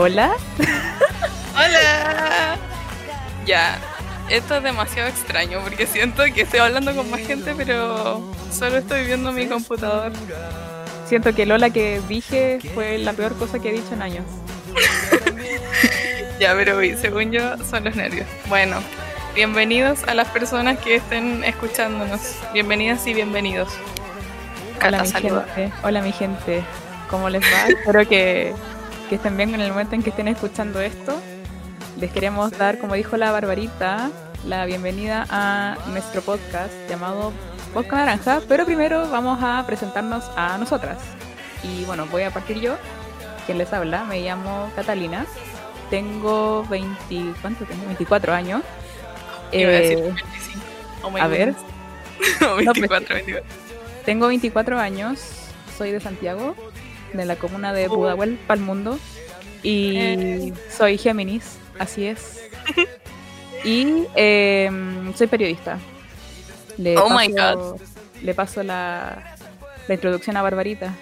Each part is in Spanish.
Hola. Hola. Ya, esto es demasiado extraño porque siento que estoy hablando con más gente, pero solo estoy viendo mi computador. Siento que el hola que dije fue la peor cosa que he dicho en años. ya, pero según yo son los nervios. Bueno, bienvenidos a las personas que estén escuchándonos. Bienvenidas y bienvenidos. Hola, mi gente. Hola, mi gente. ¿Cómo les va? Espero que, que estén bien en el momento en que estén escuchando esto. Les queremos dar, como dijo la Barbarita, la bienvenida a nuestro podcast llamado Podcast Naranja, pero primero vamos a presentarnos a nosotras. Y bueno, voy a partir yo, quien les habla, me llamo Catalina, tengo 20, ¿cuánto tengo? 24 años. Eh, a ver. 24, 24. Tengo 24 años, soy de Santiago, de la comuna de Pudahuel, Palmundo, y eh. soy Géminis, así es. y em, soy periodista. Le oh paso, my god. Le paso la, la introducción a Barbarita.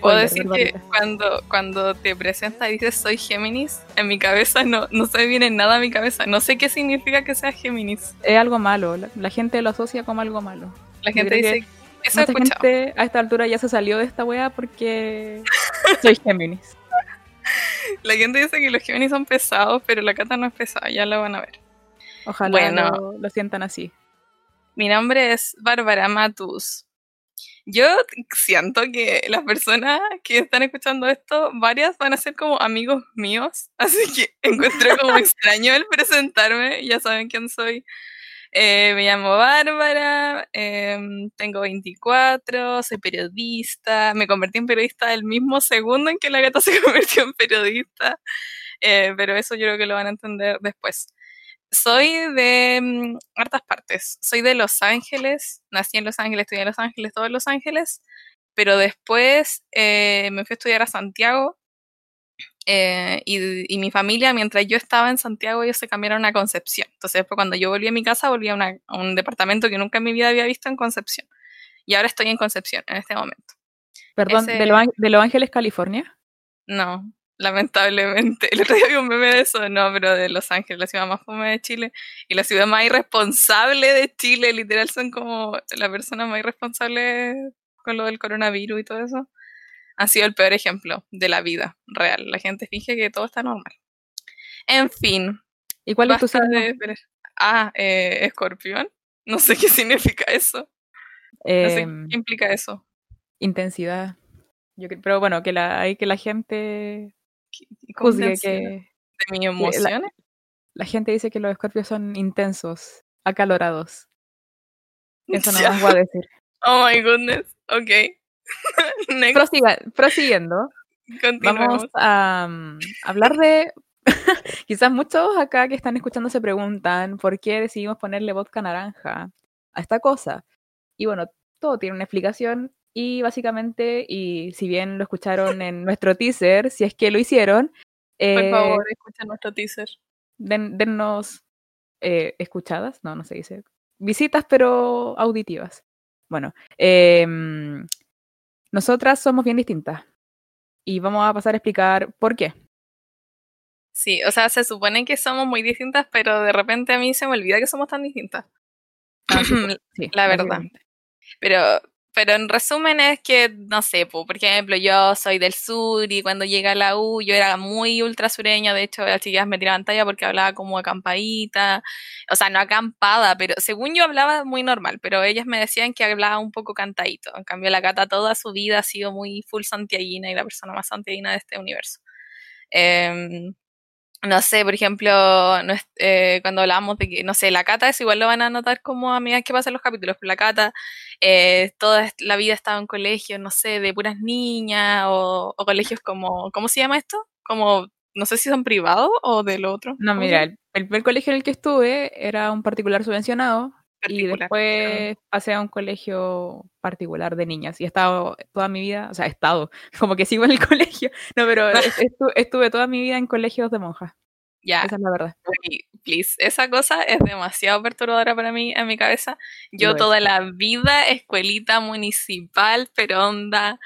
Puedo decir que cuando, cuando te presenta y dices soy Géminis, en mi cabeza no, no se viene nada a mi cabeza. No sé qué significa que sea Géminis. Es algo malo. La, la gente lo asocia como algo malo. La gente dice eso Mucha gente a esta altura ya se salió de esta wea porque soy Géminis. La gente dice que los Géminis son pesados, pero la cata no es pesada, ya la van a ver. Ojalá bueno, lo, lo sientan así. Mi nombre es Bárbara Matus. Yo siento que las personas que están escuchando esto, varias van a ser como amigos míos, así que encuentro como extraño el presentarme, ya saben quién soy. Eh, me llamo Bárbara, eh, tengo 24, soy periodista, me convertí en periodista el mismo segundo en que la gata se convirtió en periodista, eh, pero eso yo creo que lo van a entender después. Soy de um, hartas partes, soy de Los Ángeles, nací en Los Ángeles, estudié en Los Ángeles, todos Los Ángeles, pero después me fui a estudiar a Santiago eh, y, mi familia, mientras yo estaba en Santiago, ellos se cambiaron a Concepción. Entonces, después cuando yo volví a mi casa, volví a, un departamento que nunca en mi vida había visto en Concepción. Y ahora estoy en Concepción, en este momento. Perdón, ¿de, Los Ángeles, California? No, lamentablemente. El otro día vi un meme de eso, no, pero de Los Ángeles, la ciudad más fome de Chile. Y la ciudad más irresponsable de Chile, literal, son como la persona más irresponsable con lo del coronavirus y todo eso ha sido el peor ejemplo de la vida real. La gente finge que todo está normal. En fin. ¿Y cuál es tu signo? Ah, eh, escorpión. No sé qué significa eso. no sé em, qué implica eso. Intensidad. Yo, pero bueno, que la, hay que la gente juzgue que... ¿De mis emociones? La, gente dice que los escorpios son intensos, acalorados. Eso no lo voy a decir. Oh my goodness. Ok. prosiguiendo, vamos a mm, hablar de. Quizás muchos acá que están escuchando se preguntan por qué decidimos ponerle vodka naranja a esta cosa. Y bueno, todo tiene una explicación. Y básicamente, y si bien lo escucharon en nuestro teaser, si es que lo hicieron. por favor, eh, escuchen nuestro teaser. dennos eh, escuchadas, no, no se dice. Visitas, pero auditivas. Bueno, eh, nosotras somos bien distintas y vamos a pasar a explicar por qué. Sí, o sea, se supone que somos muy distintas, pero de repente a mí se me olvida que somos tan distintas. Ah, sí, la verdad. Pero pero en resumen es que, no sé, por ejemplo, yo soy del sur y cuando llega a la U yo era muy ultra sureña, de hecho las chicas me tiraban talla porque hablaba como acampadita, o sea, no acampada, pero según yo hablaba muy normal, pero ellas me decían que hablaba un poco cantadito. En cambio, la gata toda su vida ha sido muy full santiaguina y la persona más santiaguina de este universo. Eh, no sé, por ejemplo, no eh, cuando hablamos de que, no sé, la cata, es igual lo van a notar como a medida que pasan los capítulos, pero la cata, eh, toda la vida estaba en colegios, no sé, de puras niñas o, colegios como, ¿cómo se llama esto? Como, no sé si son privados o del otro. No, mira, el, primer colegio en el que estuve era un particular subvencionado y después pasé a un colegio particular de niñas y he estado toda mi vida, o sea, he estado, como que sigo en el colegio, no, pero estuve, toda mi vida en colegios de monjas. Ya. Esa es la verdad. please. Esa cosa es demasiado perturbadora para mí en mi cabeza. Yo toda la vida, escuelita municipal, pero onda,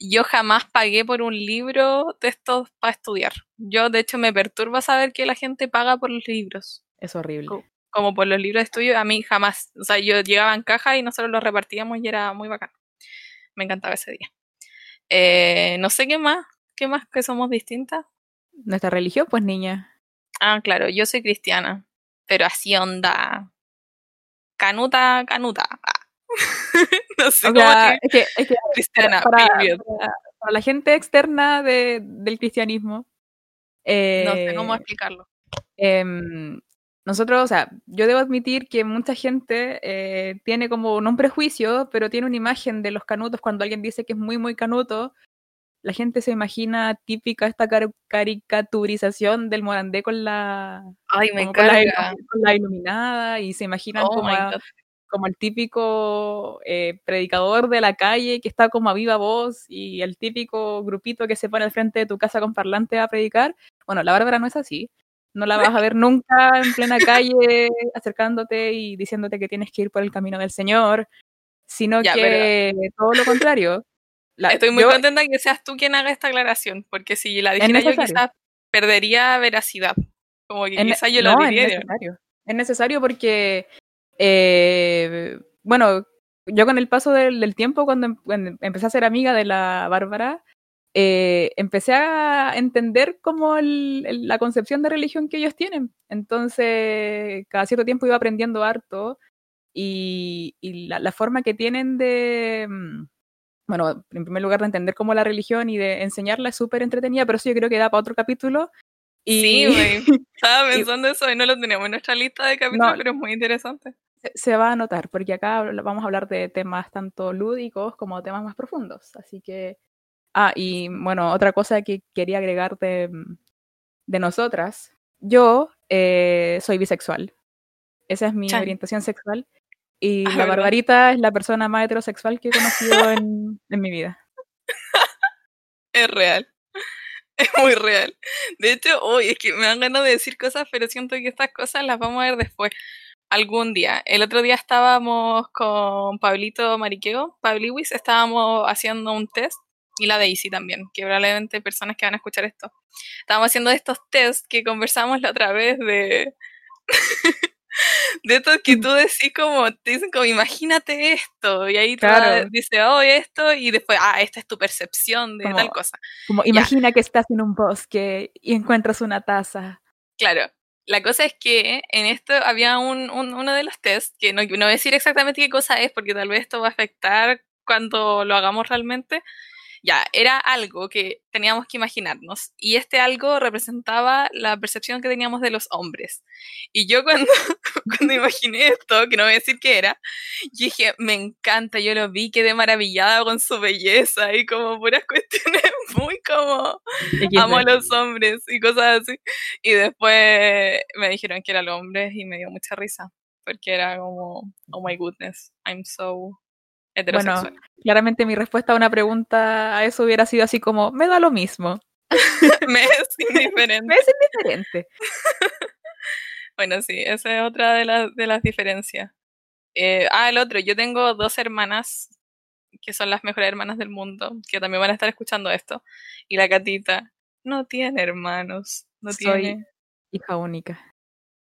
yo jamás pagué por un libro de estos para estudiar. Yo, de hecho, me perturba saber que la gente paga por los libros. Es horrible. Como por los libros de estudio, a mí jamás. O sea, yo llegaba en caja y nosotros los repartíamos y era muy bacán. Me encantaba ese día. Eh, no sé qué más. ¿Qué más que somos distintas? Nuestra religión, pues niña. Ah, claro, yo soy cristiana. Pero así onda. Canuta, canuta. Ah. no sé cómo es que, es que cristiana, para, para, la gente externa de, del cristianismo. Eh, no sé cómo explicarlo. Eh, nosotros, o sea, yo debo admitir que mucha gente eh, tiene como, no un prejuicio, pero tiene una imagen de los canutos cuando alguien dice que es muy, muy canuto. La gente se imagina típica esta caricaturización del Morandé con la, Ay, me con la, con la, iluminada y se imaginan oh como, como, el típico eh, predicador de la calle que está como a viva voz y el típico grupito que se pone al frente de tu casa con parlante a predicar. Bueno, la Bárbara no es así. No la vas a ver nunca en plena calle acercándote y diciéndote que tienes que ir por el camino del Señor, sino que todo lo contrario. Estoy muy contenta que seas tú quien haga esta aclaración, porque si la dijera yo quizás perdería veracidad. Como que quizás yo lo diría. Es necesario. Es necesario porque, eh, bueno, yo con el paso del, tiempo, cuando, em, cuando, empecé a ser amiga de la Bárbara, eh, empecé a entender como el, la concepción de religión que ellos tienen. Entonces, cada cierto tiempo iba aprendiendo harto y, y la, la, forma que tienen de, mm, bueno, en primer lugar de entender cómo la religión y de enseñarla es súper entretenida, pero eso yo creo que da para otro capítulo. Y... Sí, güey. Estaba pensando eso y no lo tenemos en nuestra lista de capítulos, pero es muy interesante. Se, se va a notar, porque acá vamos a hablar de temas tanto lúdicos como temas más profundos. Así que Ah, y bueno, otra cosa que quería agregar de, mm, de nosotras. Yo eh, soy bisexual. Esa es mi Chan. orientación sexual. Y ah, la Barbarita es la persona más heterosexual que he conocido en, en mi vida. Es real. Es muy real. De hecho, hoy es que me dan ganas de decir cosas, pero siento que estas cosas las vamos a ver después. Algún día. El otro día estábamos con Pablito Mariqueo, Pabliwis, estábamos haciendo un test y la Daisy también, que probablemente personas que van a escuchar esto. Estábamos haciendo estos tests que conversamos la otra vez de... de esto que mm. tú decís como, te dicen como, imagínate esto, y ahí claro. dice, oh, esto, y después, ah, esta es tu percepción de como, tal cosa. Como, imagina ya. que estás en un bosque y encuentras una taza. Claro, la cosa es que en esto había un, un, uno de los tests, que no, no voy a decir exactamente qué cosa es, porque tal vez esto va a afectar cuando lo hagamos realmente, ya, era algo que teníamos que imaginarnos y este algo representaba la percepción que teníamos de los hombres. Y yo cuando, cuando imaginé esto, que no voy a decir qué era, dije, me encanta, yo lo vi, quedé maravillada con su belleza y como puras cuestiones muy como amo a los hombres y cosas así. Y después me dijeron que eran los hombres y me dio mucha risa porque era como, oh my goodness, I'm so bueno, claramente mi respuesta a una pregunta a eso hubiera sido así como, me da lo mismo. me es indiferente. me es indiferente. bueno, sí, esa es otra de, la, de las diferencias. Eh, ah, el otro, yo tengo dos hermanas que son las mejores hermanas del mundo, que también van a estar escuchando esto. Y la Catita no tiene hermanos, no Soy tiene. Hija única.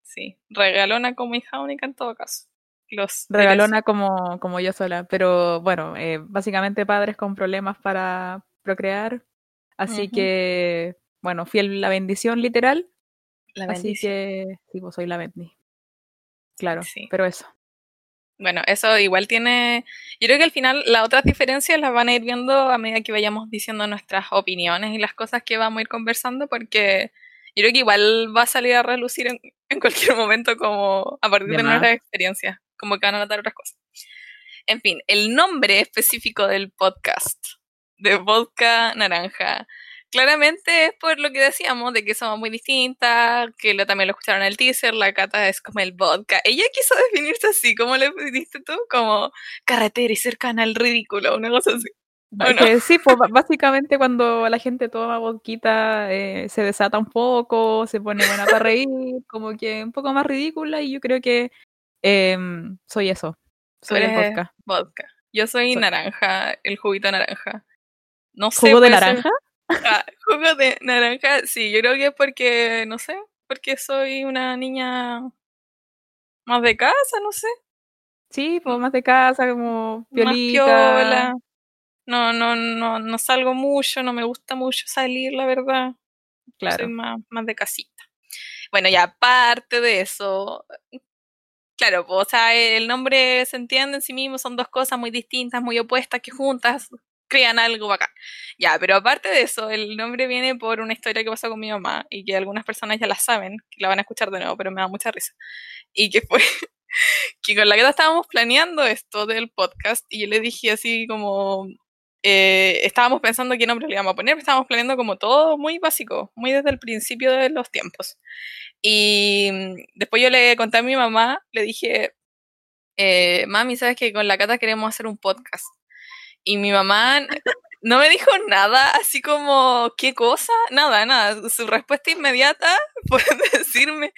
Sí, regalona como hija única en todo caso los regalona como, como yo sola, pero bueno, eh, básicamente padres con problemas para procrear, así uh -huh. que bueno, fiel la bendición literal, la así que sí, pues soy la bendición. Claro, sí. pero eso. Bueno, eso igual tiene. Yo creo que al final las otras diferencias las van a ir viendo a medida que vayamos diciendo nuestras opiniones y las cosas que vamos a ir conversando, porque yo creo que igual va a salir a relucir en, en cualquier momento como a partir de, de nuestras experiencias como que van a notar otras cosas. En fin, el nombre específico del podcast, de Vodka Naranja, claramente es por lo que decíamos, de que somos muy distintas, que lo, también lo escucharon en el teaser, la cata es como el vodka. Ella quiso definirse así, ¿cómo le dijiste tú? Como carretera y cercana al ridículo, una cosa así. Bueno. Eh, sí, pues básicamente cuando la gente toma vodquita eh, se desata un poco, se pone buena para reír, como que un poco más ridícula y yo creo que eh, soy eso. Soy el vodka. Vodka. Yo soy, soy, naranja, el juguito naranja. No sé. ¿Jugo de naranja? Ah, jugo de naranja, sí, yo creo que es porque, no sé, porque soy una niña más de casa, no sé. Sí, pues más de casa, como violita. Más piola. No, no, no, no salgo mucho, no me gusta mucho salir, la verdad. Claro. Soy más, más de casita. Bueno, y aparte de eso, claro, o sea, el nombre se entiende en sí mismo, son dos cosas muy distintas, muy opuestas, que juntas crean algo bacán. Ya, pero aparte de eso, el nombre viene por una historia que pasó con mi mamá y que algunas personas ya la saben, que la van a escuchar de nuevo, pero me da mucha risa. Y que fue que con la que estábamos planeando esto del podcast y yo le dije así como, eh, estábamos pensando qué nombre le íbamos a poner, estábamos planeando como todo muy básico, muy desde el principio de los tiempos. Y mm, después yo le conté a mi mamá, le dije, eh, mami, ¿sabes que con la Cata queremos hacer un podcast? Y mi mamá no me dijo nada, así como, ¿qué cosa? Nada, nada. Su respuesta inmediata fue decirme,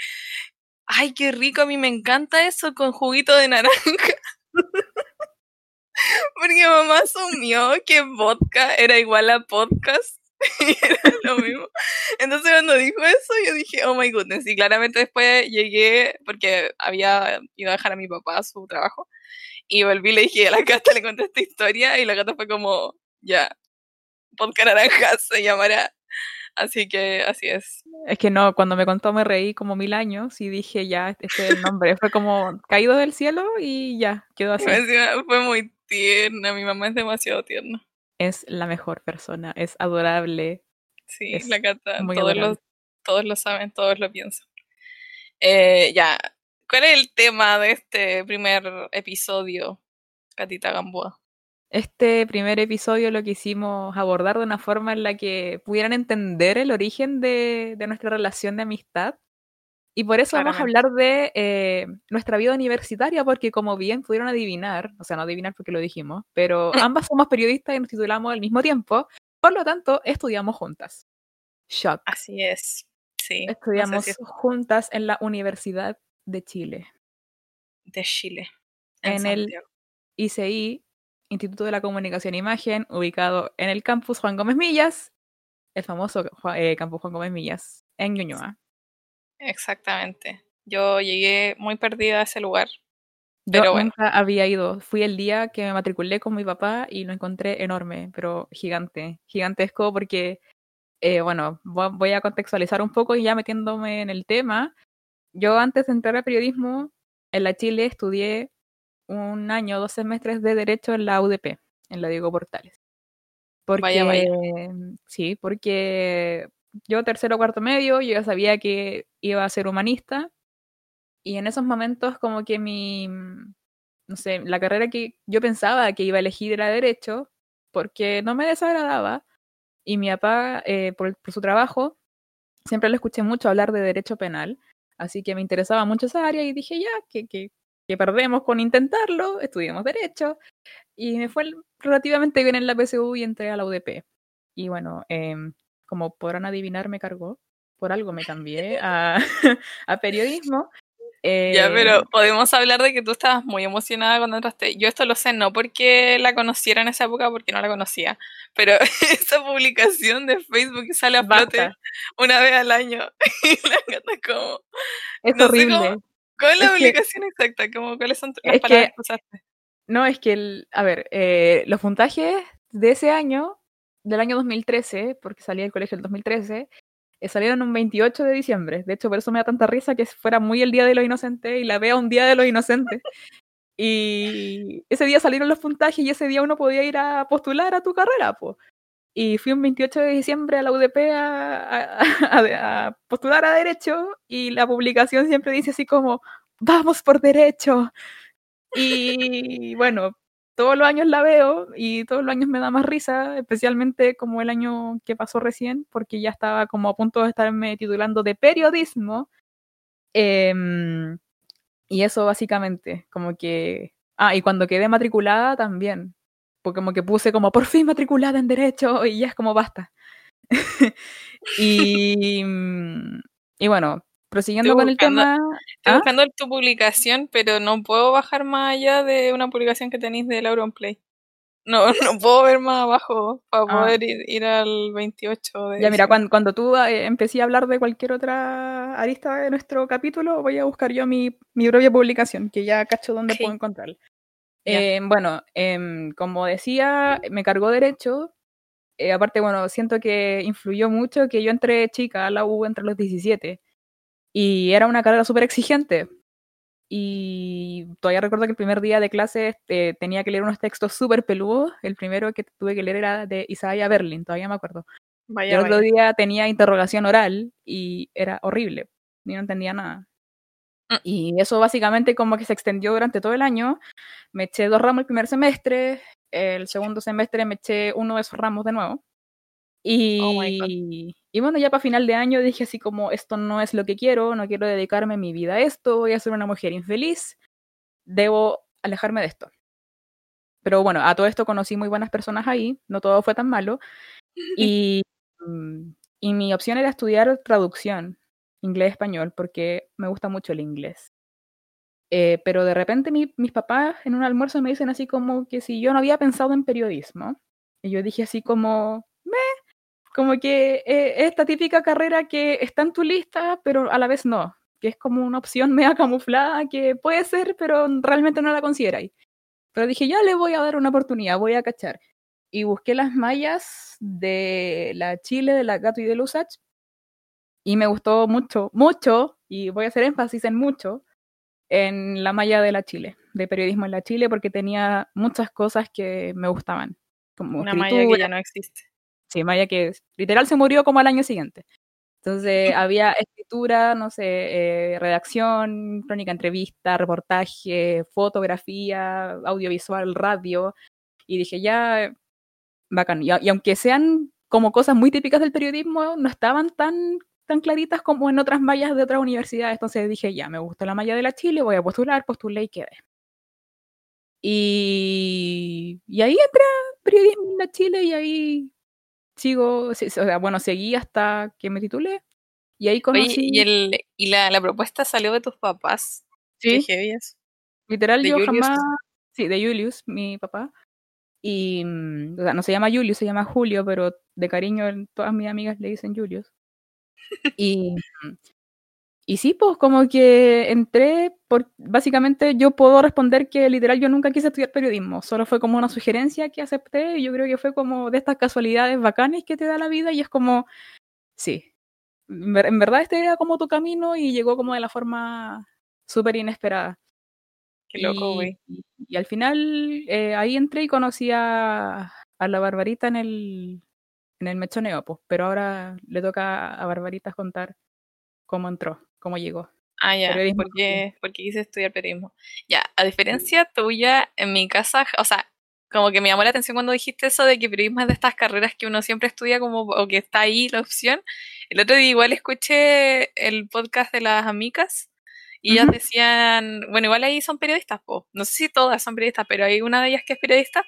ay, qué rico, a mí me encanta eso con juguito de naranja. Porque mamá asumió que vodka era igual a podcast y era lo mismo. Entonces cuando dijo eso, yo dije, oh my goodness. Y claramente después llegué, porque había ido a dejar a mi papá a su trabajo, y volví y le dije a la Cata, le conté esta historia, y la Cata fue como, ya, podcast naranja se llamará. Así que así es. Es que no, cuando me contó me reí como mil años y dije, ya, este es el nombre. Fue como caído del cielo y ya, quedó así. Fue muy tierna, mi mamá es demasiado tierna. Es la mejor persona, es adorable. Sí, la Cata, todos lo, todos lo saben, todos lo piensan. Eh, ya, ¿cuál es el tema de este primer episodio, Catita Gamboa? Este primer episodio lo quisimos abordar de una forma en la que pudieran entender el origen de, de nuestra relación de amistad y por eso vamos a hablar de eh, nuestra vida universitaria, porque como bien pudieron adivinar, o sea, no adivinar porque lo dijimos, pero ambas somos periodistas y nos titulamos al mismo tiempo, por lo tanto, estudiamos juntas. Shock. Así es. Sí. Estudiamos juntas en la Universidad de Chile. De Chile. En, el ICI, Instituto de la Comunicación e Imagen, ubicado en el campus Juan Gómez Millas, el famoso eh, campus Juan Gómez Millas, en Ñuñoa. Exactamente. Yo llegué muy perdida a ese lugar. Yo pero nunca había ido. Fui el día que me matriculé con mi papá y lo encontré enorme, pero gigante, gigantesco porque, eh, bueno, voy a contextualizar un poco y ya metiéndome en el tema. Yo antes de entrar a periodismo, en la Chile estudié un año, dos semestres de Derecho en la UDP, en la Diego Portales. Porque, vaya, vaya. Sí, porque yo tercero cuarto medio, yo ya sabía que iba a ser humanista. Y en esos momentos como que mi, no sé, la carrera que yo pensaba que iba a elegir era derecho porque no me desagradaba. Y mi papá, eh, por, su trabajo, siempre le escuché mucho hablar de derecho penal, así que me interesaba mucho esa área y dije ya, que, que, que perdemos con intentarlo, estudiamos derecho y me fue relativamente bien en la PSU y entré a la UDP. Y bueno, eh, como podrán adivinar, me cargó. Por algo me cambié a, a periodismo. Ya, pero eh, podemos hablar de que tú estabas muy emocionada cuando entraste. Yo esto lo sé, no porque la conociera en esa época, porque no la conocía, pero esa publicación de Facebook que sale a flote una vez al año y la gata como... Es horrible. Cómo, ¿Cuál es la publicación exacta? Como, ¿Cuáles son las palabras que, usaste? No, es que, el, a ver, eh, los puntajes de ese año del año 2013, porque salí del colegio el 2013, eh, salieron un 28 de diciembre. De hecho, por eso me da tanta risa que fuera muy el Día de los Inocentes y la vea un Día de los Inocentes. Y ese día salieron los puntajes y ese día uno podía ir a postular a tu carrera, pues. Y fui un 28 de diciembre a la UDP a, postular a Derecho y la publicación siempre dice así como, vamos por Derecho. Y bueno, todos los años la veo y todos los años me da más risa, especialmente como el año que pasó recién, porque ya estaba como a punto de estarme titulando de periodismo. Eh, y eso básicamente, como que... Ah, y cuando quedé matriculada también, porque como que puse como por fin matriculada en derecho y ya es como basta. y, y bueno, prosiguiendo con el tema. Estoy ¿ah? buscando tu publicación, pero no puedo bajar más allá de una publicación que tenéis del Auronplay. No, no puedo ver más abajo para ah. poder ir, al 28 de Ya, mira, cuando, cuando tú eh, empecé a hablar de cualquier otra arista de nuestro capítulo, voy a buscar yo mi, mi propia publicación, que ya cacho dónde puedo encontrarla. Eh, bueno, em, como decía, me cargó derecho. Eh, aparte, bueno, siento que influyó mucho que yo entré chica a la U entre los 17 y era una carrera súper exigente y todavía recuerdo que el primer día de clase este, tenía que leer unos textos súper peludos. El primero que tuve que leer era de Isaiah Berlin, todavía me acuerdo. el otro día tenía interrogación oral y era horrible. Ni no entendía nada. Mm. Y eso básicamente como que se extendió durante todo el año. Me eché dos ramos el primer semestre, el segundo semestre me eché uno de esos ramos de nuevo. Oh y, y bueno, ya para final de año dije así como, esto no es lo que quiero, no quiero dedicarme mi vida a esto, voy a ser una mujer infeliz, debo alejarme de esto. Pero bueno, a todo esto conocí muy buenas personas ahí, no todo fue tan malo. Y, mm, y mi opción era estudiar traducción, inglés-español, porque me gusta mucho el inglés. Eh, pero de repente mi, mis papás en un almuerzo me dicen así como que si yo no había pensado en periodismo. Y yo dije así como, me, como que eh, esta típica carrera que está en tu lista, pero a la vez no, que es como una opción media camuflada que puede ser, pero realmente no la consideráis. Pero dije, ya le voy a dar una oportunidad, voy a cachar. Y busqué las mallas de la Chile, de la Gato y de Lusach, y me gustó mucho, mucho, y voy a hacer énfasis en mucho, en la malla de la Chile, de periodismo en la Chile, porque tenía muchas cosas que me gustaban. Como una malla que ya no existe. Sí, Maya que literal se murió como al año siguiente. Entonces había escritura, no sé, eh, redacción, crónica, entrevista, reportaje, fotografía, audiovisual, radio. Y dije, ya, bacán. Y, aunque sean como cosas muy típicas del periodismo, no estaban tan, tan claritas como en otras mallas de otras universidades. Entonces dije, ya, me gusta la malla de la Chile, voy a postular, postulé y quedé. Y, y ahí entré a periodismo en la Chile y ahí sigo, o sea, bueno, seguí hasta que me titulé. Y ahí conocí... ¿y, el, y la, la, propuesta salió de tus papás? Sí. Literal, yo jamás... Sí, de Julius, mi papá. Y, mm, o sea, no se llama Julius, se llama Julio, pero de cariño todas mis amigas le dicen Julius. y, mm, y sí, pues como que entré, por, básicamente yo puedo responder que literal yo nunca quise estudiar periodismo, solo fue como una sugerencia que acepté y yo creo que fue como de estas casualidades bacanes que te da la vida y es como, sí, en verdad este era como tu camino y llegó como de la forma súper inesperada. Qué loco, güey. Y, al final eh, ahí entré y conocí a, a la Barbarita en el, en el mechoneo, pues, pero ahora le toca a Barbaritas contar cómo entró cómo llegó. Ah, ya, porque, porque quise estudiar periodismo. Ya, a diferencia tuya, en mi casa, o sea, como que me llamó la atención cuando dijiste eso de que periodismo es de estas carreras que uno siempre estudia como, o que está ahí la opción. El otro día igual escuché el podcast de las amigas y ellas decían, bueno, igual ahí son periodistas, po. no sé si todas son periodistas, pero hay una de ellas que es periodista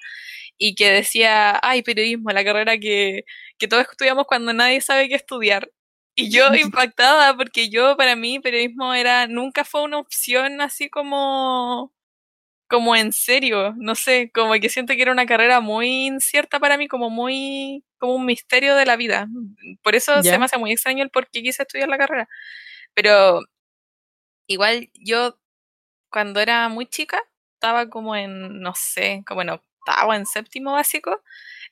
y que decía, ay, periodismo, la carrera que, que todos estudiamos cuando nadie sabe qué estudiar. Y yo impactada porque yo para mí periodismo era nunca fue una opción así como como en serio, no sé, como que siento que era una carrera muy incierta para mí, como muy como un misterio de la vida. Por eso se me hace muy extraño el por qué quise estudiar la carrera. Pero igual yo cuando era muy chica estaba como en no sé, como en octavo, en séptimo básico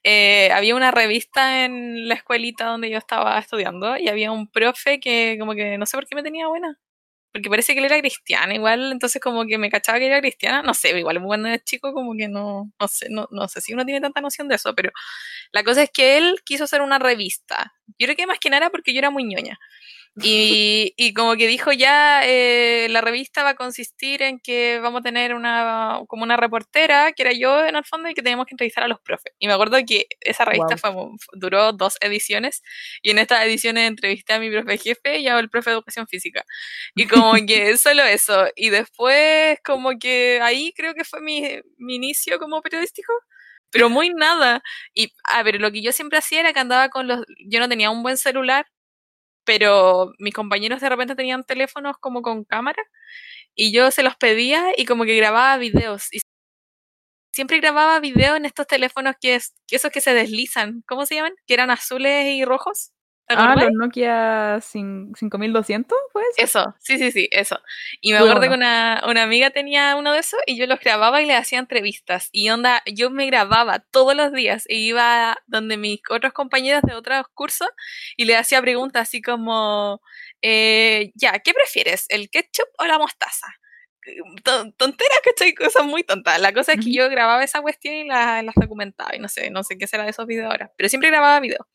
eh, había una revista en la escuelita donde yo estaba estudiando y había un profe que como que no sé por qué me tenía buena. Porque parece que él era cristiano igual, entonces como que me cachaba que era cristiana, no sé, igual cuando era chico como que no, no sé, no, no sé si uno tiene tanta noción de eso, pero la cosa es que él quiso hacer una revista. Yo creo que más que nada porque yo era muy ñoña. Y, y, como que dijo ya, eh, la revista va a consistir en que vamos a tener una, como una reportera, que era yo en el fondo, y que teníamos que entrevistar a los profes. Y me acuerdo que esa revista fue, duró dos ediciones, y en estas ediciones entrevisté a mi profe jefe y a el profe de educación física. Y como que solo eso. Y después, como que ahí creo que fue mi, mi inicio como periodístico pero muy nada. Y a ver, lo que yo siempre hacía era que andaba con los. Yo no tenía un buen celular, pero mis compañeros de repente tenían teléfonos como con cámara y yo se los pedía y como que grababa videos y siempre grababa video en estos teléfonos que, es, esos que se deslizan, ¿cómo se llaman? Que eran azules y rojos. Ah, los Nokia 5200, pues. Eso, sí, sí, sí, eso. Y me acuerdo que una, una, amiga tenía uno de esos y yo los grababa y le hacía entrevistas. Y onda, yo me grababa todos los días e iba donde mis otros compañeros de otros cursos y le hacía preguntas así como, eh, ya, ¿qué prefieres, el ketchup o la mostaza? tonteras, ¿cachai? Cosas muy tontas. La cosa es que yo grababa esa cuestión y las la documentaba y no sé, no sé qué será de esos videos ahora, pero siempre grababa videos.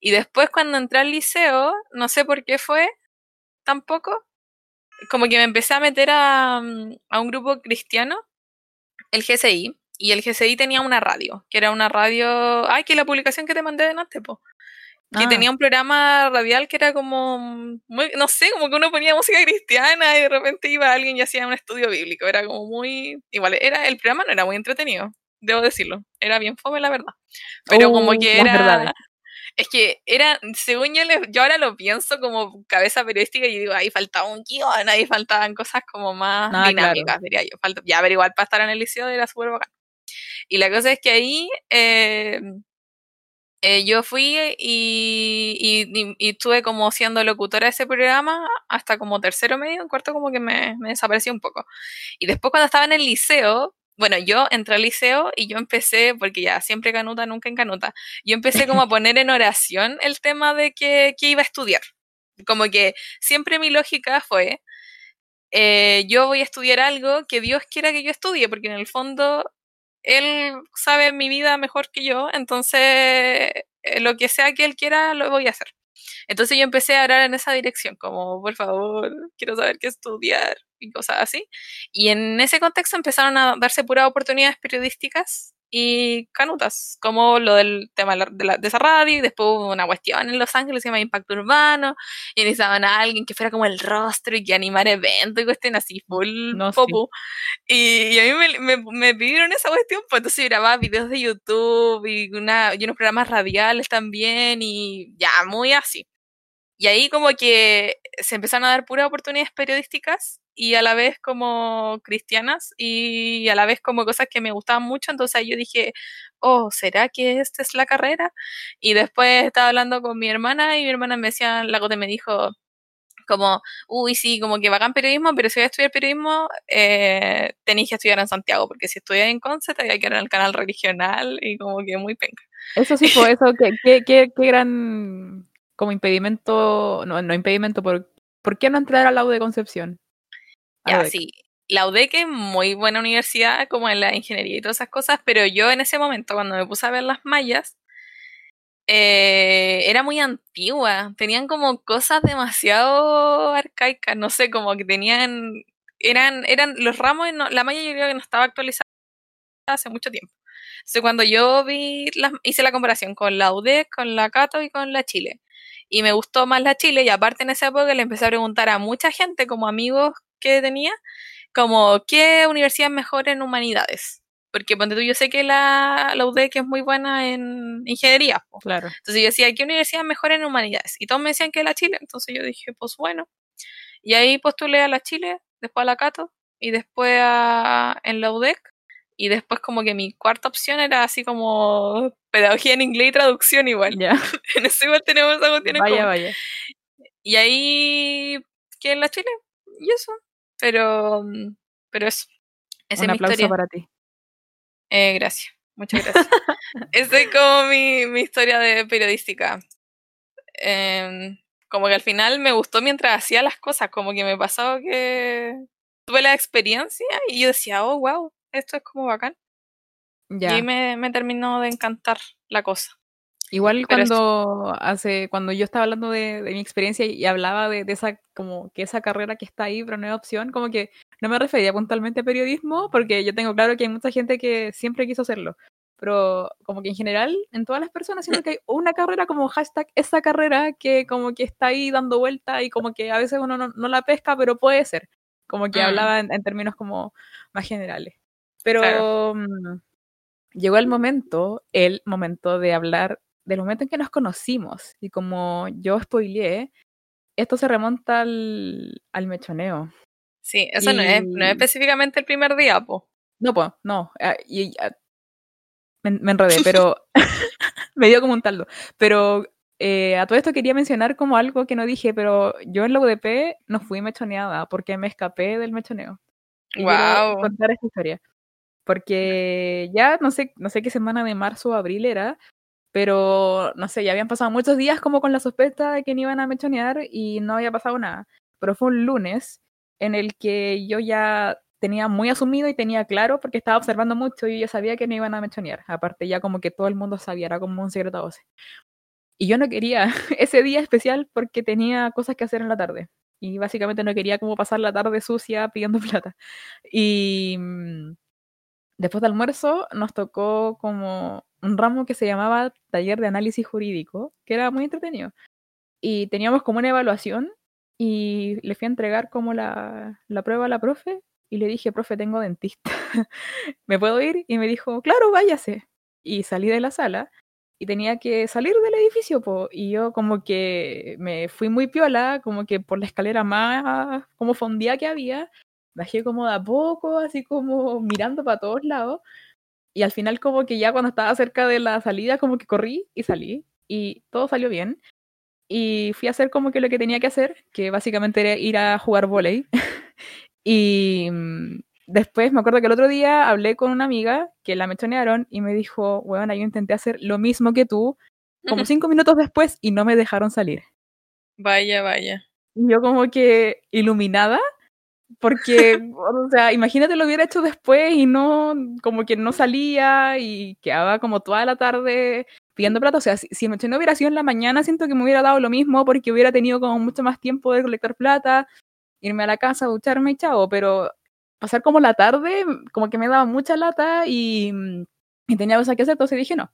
Y después cuando entré al liceo, no sé por qué fue, tampoco, como que me empecé a meter a, mm, a un grupo cristiano, el GCI, y el GCI tenía una radio, que era una radio, ay, que la publicación que te mandé de antes, po, que ah. tenía un programa radial que era como, muy, no sé, como que uno ponía música cristiana y de repente iba alguien y hacía un estudio bíblico, era como muy, igual, era, el programa no era muy entretenido, debo decirlo, era bien fome la verdad, pero como uh, que era, es que era, según yo, yo ahora lo pienso como cabeza periodística y digo, ahí faltaba un guion, ahí faltaban cosas como más ah, dinámicas, diría yo. Falta, ya, pero igual para estar en el liceo era súper bacán. Y la cosa es que ahí eh, eh, yo fui y, y, y, estuve como siendo locutora de ese programa hasta como tercero medio, en cuarto como que me, me desaparecí un poco. Y después cuando estaba en el liceo, bueno, yo entré al liceo y yo empecé, porque ya siempre canuta, nunca en canuta, yo empecé como a poner en oración el tema de que, iba a estudiar. Como que siempre mi lógica fue, eh, yo voy a estudiar algo que Dios quiera que yo estudie, porque en el fondo Él sabe mi vida mejor que yo, entonces eh, lo que sea que Él quiera, lo voy a hacer. Entonces yo empecé a orar en esa dirección, como, por favor, quiero saber qué estudiar y cosas así. Y en ese contexto empezaron a darse puras oportunidades periodísticas y canutas, como lo del tema de, la, de esa radio, y después hubo una cuestión en Los Ángeles que se llama Impacto Urbano, y necesitaban a alguien que fuera como el rostro y que animara eventos y cuestiones así, full no, popu. Y, a mí me, me, pidieron esa cuestión, pues entonces grababa videos de YouTube y, una, y unos programas radiales también, y ya, muy así. Y ahí como que se empezaron a dar puras oportunidades periodísticas y a la vez como cristianas y a la vez como cosas que me gustaban mucho, entonces yo dije, oh, ¿será que esta es la carrera? Y después estaba hablando con mi hermana y mi hermana me decía, la Gote me dijo, como, uy, sí, como que bacán periodismo, pero si voy a estudiar periodismo, eh, tenéis que estudiar en Santiago, porque si estudias en Conce, te voy a quedar en el canal regional y como que muy penca. Eso sí, fue eso, qué, qué, qué, qué gran como impedimento, no, no impedimento, por, ¿por qué no entrar al la de Concepción? Ya, sí. La UDEC es muy buena universidad, como en la ingeniería y todas esas cosas, pero yo en ese momento, cuando me puse a ver las mallas, eh, era muy antigua. Tenían como cosas demasiado arcaicas, no sé, como que tenían. Eran, eran los ramos, la malla yo creo que no estaba actualizada hace mucho tiempo. Entonces, cuando yo vi, hice la comparación con la UDEC, con la Cato y con la Chile, y me gustó más la Chile y aparte en esa época le empecé a preguntar a mucha gente como amigos que tenía como qué universidad es mejor en humanidades porque ponte tú yo sé que la, la UDEC es muy buena en ingeniería claro entonces yo decía qué universidad es mejor en humanidades y todos me decían que la Chile entonces yo dije pues bueno y ahí postulé a la Chile después a la Cato y después a, en la UDEC y después como que mi cuarta opción era así como pedagogía en inglés y traducción igual. Ya. en eso igual tenemos algo tiene Vaya, vaya. Y ahí, ¿qué en la Chile? Y eso. Pero, pero eso. Esa Un es mi aplauso historia. para ti. Eh, gracias. Muchas gracias. Esa es como mi, mi historia de periodística. Eh, como que al final me gustó mientras hacía las cosas, como que me pasaba que tuve la experiencia y yo decía, oh, wow, esto es como bacán. Ya. Y me, me terminó de encantar la cosa. Igual cuando hace, cuando yo estaba hablando de, de mi experiencia y hablaba de, de, esa, como que esa carrera que está ahí, pero no hay opción, como que no me refería puntualmente a periodismo, porque yo tengo claro que hay mucha gente que siempre quiso hacerlo. Pero como que en general, en todas las personas siento que hay una carrera como hashtag esa carrera que como que está ahí dando vuelta y como que a veces uno no, no la pesca, pero puede ser. Como que Mm. hablaba en, en términos como más generales. Pero Claro. mm, llegó el momento, el momento de hablar del momento en que nos conocimos. Y como yo spoileé, esto se remonta al, al mechoneo. Sí, eso no, es, no es específicamente el primer día, po. No, pues, no. ah, y, ah, me, me enredé, pero me dio como un taldo. Pero eh, a todo esto quería mencionar como algo que no dije, pero yo en la UDP no fui mechoneada porque me escapé del mechoneo. Y Wow. contar esta historia. Porque ya no sé, no sé qué semana de marzo o abril era, pero no sé, ya habían pasado muchos días como con la sospecha de que no iban a mechonear y no había pasado nada. Pero fue un lunes en el que yo ya tenía muy asumido y tenía claro, porque estaba observando mucho y yo sabía que no iban a mechonear. Aparte ya como que todo el mundo sabía, era como un secreto a voces. Y yo no quería ese día especial porque tenía cosas que hacer en la tarde. Y básicamente no quería como pasar la tarde sucia pidiendo plata. Y mm, después del almuerzo nos tocó como un ramo que se llamaba taller de análisis jurídico, que era muy entretenido. Y teníamos como una evaluación y le fui a entregar como la, la prueba a la profe y le dije, profe, tengo dentista. ¿Me puedo ir? Y me dijo, claro, váyase. Y salí de la sala y tenía que salir del edificio, po. y yo como que me fui muy piola, como que por la escalera más como fondía que había, bajé como de a poco, así como mirando para todos lados, y al final como que ya cuando estaba cerca de la salida, como que corrí y salí, y todo salió bien, y fui a hacer como que lo que tenía que hacer, que básicamente era ir a jugar volei, y mm, después me acuerdo que el otro día hablé con una amiga que la mechonearon y me dijo, bueno, yo intenté hacer lo mismo que tú, como cinco minutos después, y no me dejaron salir. Vaya, vaya. Y yo como que iluminada, porque, o sea, imagínate lo hubiera hecho después y no, como que no salía y quedaba como toda la tarde pidiendo plata. O sea, si, si no hubiera sido en la mañana, siento que me hubiera dado lo mismo porque hubiera tenido como mucho más tiempo de colectar plata, irme a la casa, ducharme y chao, pero pasar como la tarde, como que me daba mucha lata y, y tenía cosas que hacer, entonces dije no.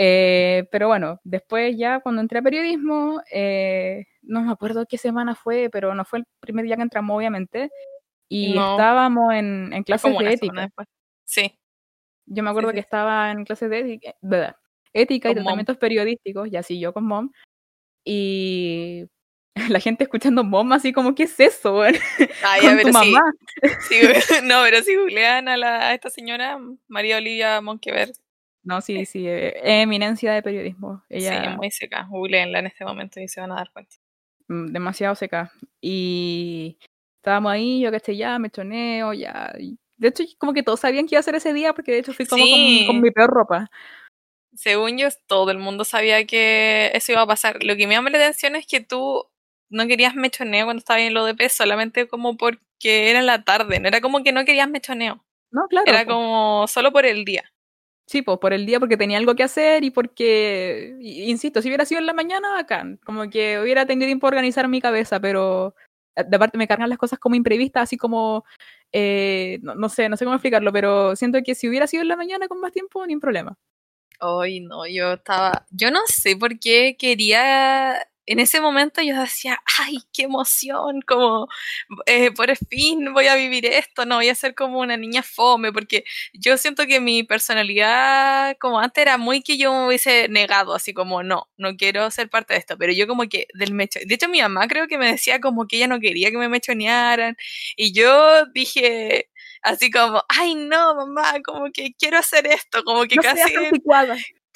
Eh, pero bueno, después ya cuando entré a periodismo, eh, no me acuerdo qué semana fue, pero no fue el primer día que entramos, obviamente, y No. estábamos en, en clases de ética. Sí. Yo me acuerdo sí, que estaba en clases de ética, y Con mom. tratamientos periodísticos, y así yo con mom, y la gente escuchando mom así como, ¿qué es eso? ya, con tu pero sí, mamá. sí, no, pero si googlean a, la, a esta señora, María Olivia Monquever, No, sí, sí, eh, eminencia de periodismo. sí, Ella es muy seca. Googleenla en este momento y se van a dar cuenta. mm, demasiado seca. Y estábamos ahí, yo que esté ya, me choneo, ya. de hecho, como que todos sabían que iba a ser ese día, porque de hecho fui como con, con Sí. mi peor ropa. Según yo, todo el mundo sabía que eso iba a pasar. Lo que me llama la atención es que tú no querías mechoneo cuando estabas en lo de solamente como porque era en la tarde. No era como que no querías mechoneo. No, claro. Era po. como solo por el día. Sí, pues por el día, porque tenía algo que hacer y porque, insisto, si hubiera sido en la mañana, bacán. Como que hubiera tenido tiempo de organizar mi cabeza, pero eh, de aparte me cargan las cosas como imprevistas, así como, eh, no, no sé, no sé cómo explicarlo, pero siento que si hubiera sido en la mañana con más tiempo, ni un problema. Ay, no, yo estaba, yo no sé por qué quería, en ese momento yo decía, ay, qué emoción, como, eh, por fin voy a vivir esto, no voy a ser como una niña fome, porque yo siento que mi personalidad, como antes, era muy que yo me hubiese negado, así como, no, no quiero ser parte de esto, pero yo como que del mecho, de hecho mi mamá creo que me decía como que ella no quería que me mechonearan, y yo dije... Así como, ay no, mamá, como que quiero hacer esto, como que No casi seas.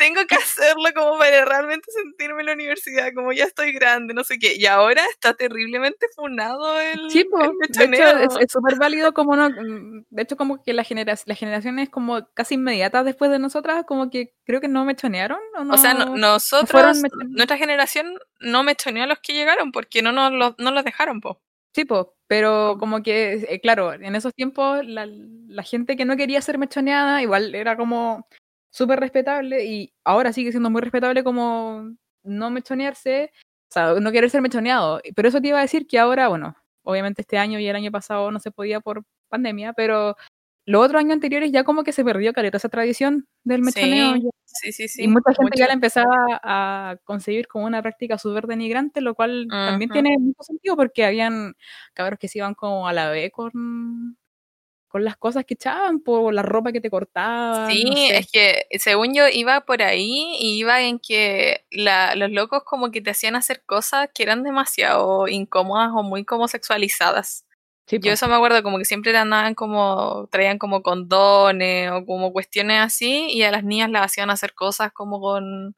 Tengo que hacerlo como para realmente sentirme en la universidad, como ya estoy grande, no sé qué. Y ahora está terriblemente funado el, Sí, el de hecho es súper válido como no, mm, de hecho como que la genera las generaciones como casi inmediatas después de nosotras, como que creo que no mechonearon o no. O sea, no- nosotros, nuestra generación no mechoneó a los que llegaron porque no nos los, no los dejaron, po. Sí, po, pero como que, eh, claro, en esos tiempos la, la gente que no quería ser mechoneada igual era como súper respetable y ahora sigue siendo muy respetable como no mechonearse, o sea, no querer ser mechoneado. Pero eso te iba a decir que ahora, bueno, obviamente este año y el año pasado no se podía por pandemia, pero los otros años anteriores ya como que se perdió caleta esa tradición del mechoneo. Sí, sí, sí, sí. y mucha gente ya la empezaba a concebir como una práctica súper denigrante, lo cual también tiene mucho sentido porque habían cabros que se iban como a la vez con, con las cosas que echaban, por la ropa que te cortaban. Sí, no sé. es que según yo iba por ahí y iba en que la- los locos como que te hacían hacer cosas que eran demasiado incómodas o muy como sexualizadas. Yo eso me acuerdo como que siempre andaban como, traían como condones o como cuestiones así y a las niñas las hacían hacer cosas como con,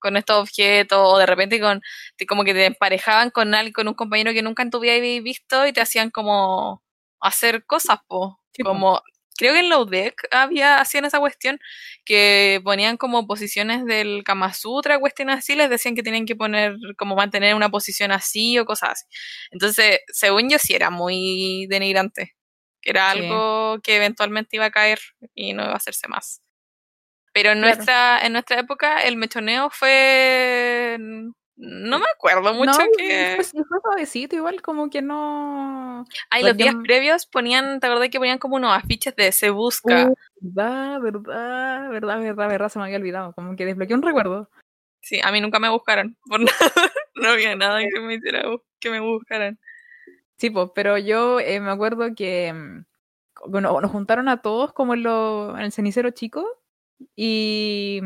con estos objetos o de repente con, como que te emparejaban con alguien, con un compañero que nunca en tu vida habías visto y te hacían como hacer cosas, po. como, creo que en Low Deck había, hacían esa cuestión que ponían como posiciones del Kama Sutra, cuestiones así, les decían que tenían que poner, como mantener una posición así o cosas así. Entonces, según yo sí era muy denigrante. Era algo que eventualmente iba a caer y no iba a hacerse más. Pero en nuestra, en nuestra época el mechoneo fue no me acuerdo mucho que. Pues fue suavecito, igual como que no. Ay, los días previos ponían, ¿te acordás que ponían como unos afiches de se busca? Uh, verdad, verdad, verdad, verdad, verdad, se me había olvidado. Como que desbloqueé un recuerdo. Sí, a mí nunca me buscaron, por nada. no había nada que me hiciera que me buscaran. Sí, pues, pero yo eh, me acuerdo que mm, bueno, nos juntaron a todos como en, lo, en el cenicero chico y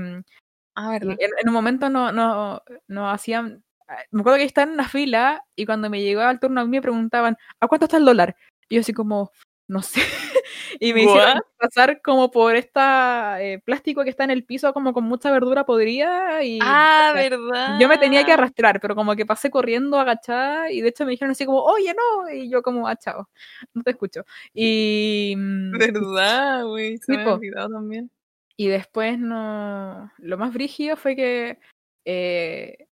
Ah, en, un momento no, no, no hacían. Ah, me acuerdo que estaba en una fila y cuando me llegaba el turno a mí me preguntaban, ¿a cuánto está el dólar? Y yo así como, no sé. y me hicieron pasar como por esta eh, plástico que está en el piso, como con mucha verdura podrida. Y, ah, verdad. Yo me tenía que arrastrar, pero como que pasé corriendo agachada y de hecho me dijeron así como, oye, no. Y yo como, ah, chao, no te escucho. Y. Mm, verdad, güey. Se me ha olvidado también. Y después no. Lo más brígido fue que. Eh,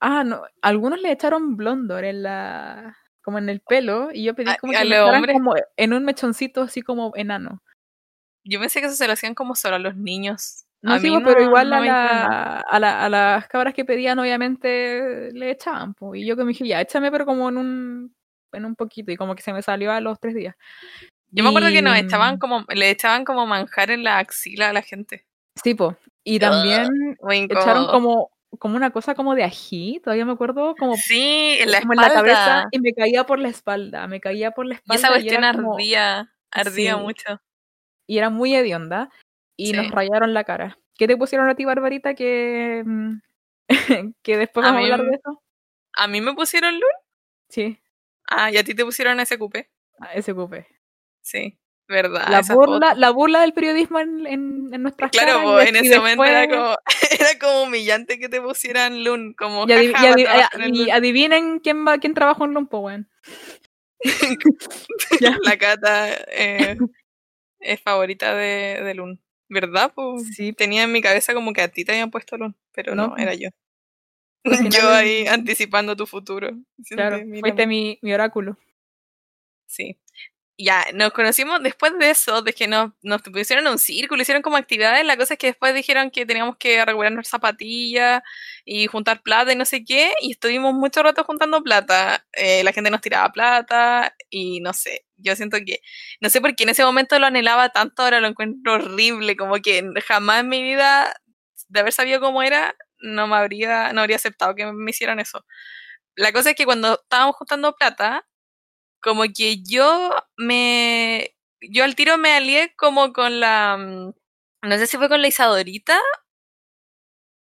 ah, no. Algunos le echaron blondor en la. como en el pelo. Y yo pedí como que como en un mechoncito así como enano. Yo pensé que eso se lo hacían como solo a los niños. No, sí, pero igual a, la, a, la, a, las cabras que pedían, obviamente le echaban. Y yo que me dije, ya, échame, pero como en un, en un poquito. Y como que se me salió a los tres días. Yo me acuerdo que nos echaban como, le echaban como manjar en la axila a la gente. Sí, po. Y también echaron como, como una cosa como de ají, todavía me acuerdo, como, sí, en la, espalda. cabeza y me caía por la espalda, me caía por la espalda. Y esa cuestión ardía, ardía mucho. Y era muy hedionda y nos rayaron la cara. ¿Qué te pusieron a ti, Barbarita, que, mm, que después vamos a, hablar de eso? ¿A mí me pusieron LUN? Sí. Ah, ¿y a ti te pusieron SQP? Ah, SQP. Sí, verdad. La burla, la burla del periodismo en, en, en nuestras Claro, en ese momento era como, era como humillante que te pusieran Lun, como y, adivinen quién va, quién trabaja en Lun, pues La cata eh, es favorita de, de Lun, ¿verdad? Pues sí. tenía en mi cabeza como que a ti te habían puesto Lun, pero no, era yo. Yo ahí anticipando tu futuro. Claro, fuiste mi, mi oráculo. Sí ya, nos conocimos después de eso, de que nos, nos pusieron un círculo, hicieron como actividades, la cosa es que después dijeron que teníamos que regular nuestras zapatillas y juntar plata y no sé qué, y estuvimos mucho rato juntando plata, eh, la gente nos tiraba plata y no sé, yo siento que, no sé por qué en ese momento lo anhelaba tanto, ahora lo encuentro horrible, como que jamás en mi vida, de haber sabido cómo era, no me habría, no habría aceptado que me hicieran eso. La cosa es que cuando estábamos juntando plata, como que yo me, yo al tiro me alié como con la, mm, no sé si fue con la Isadorita,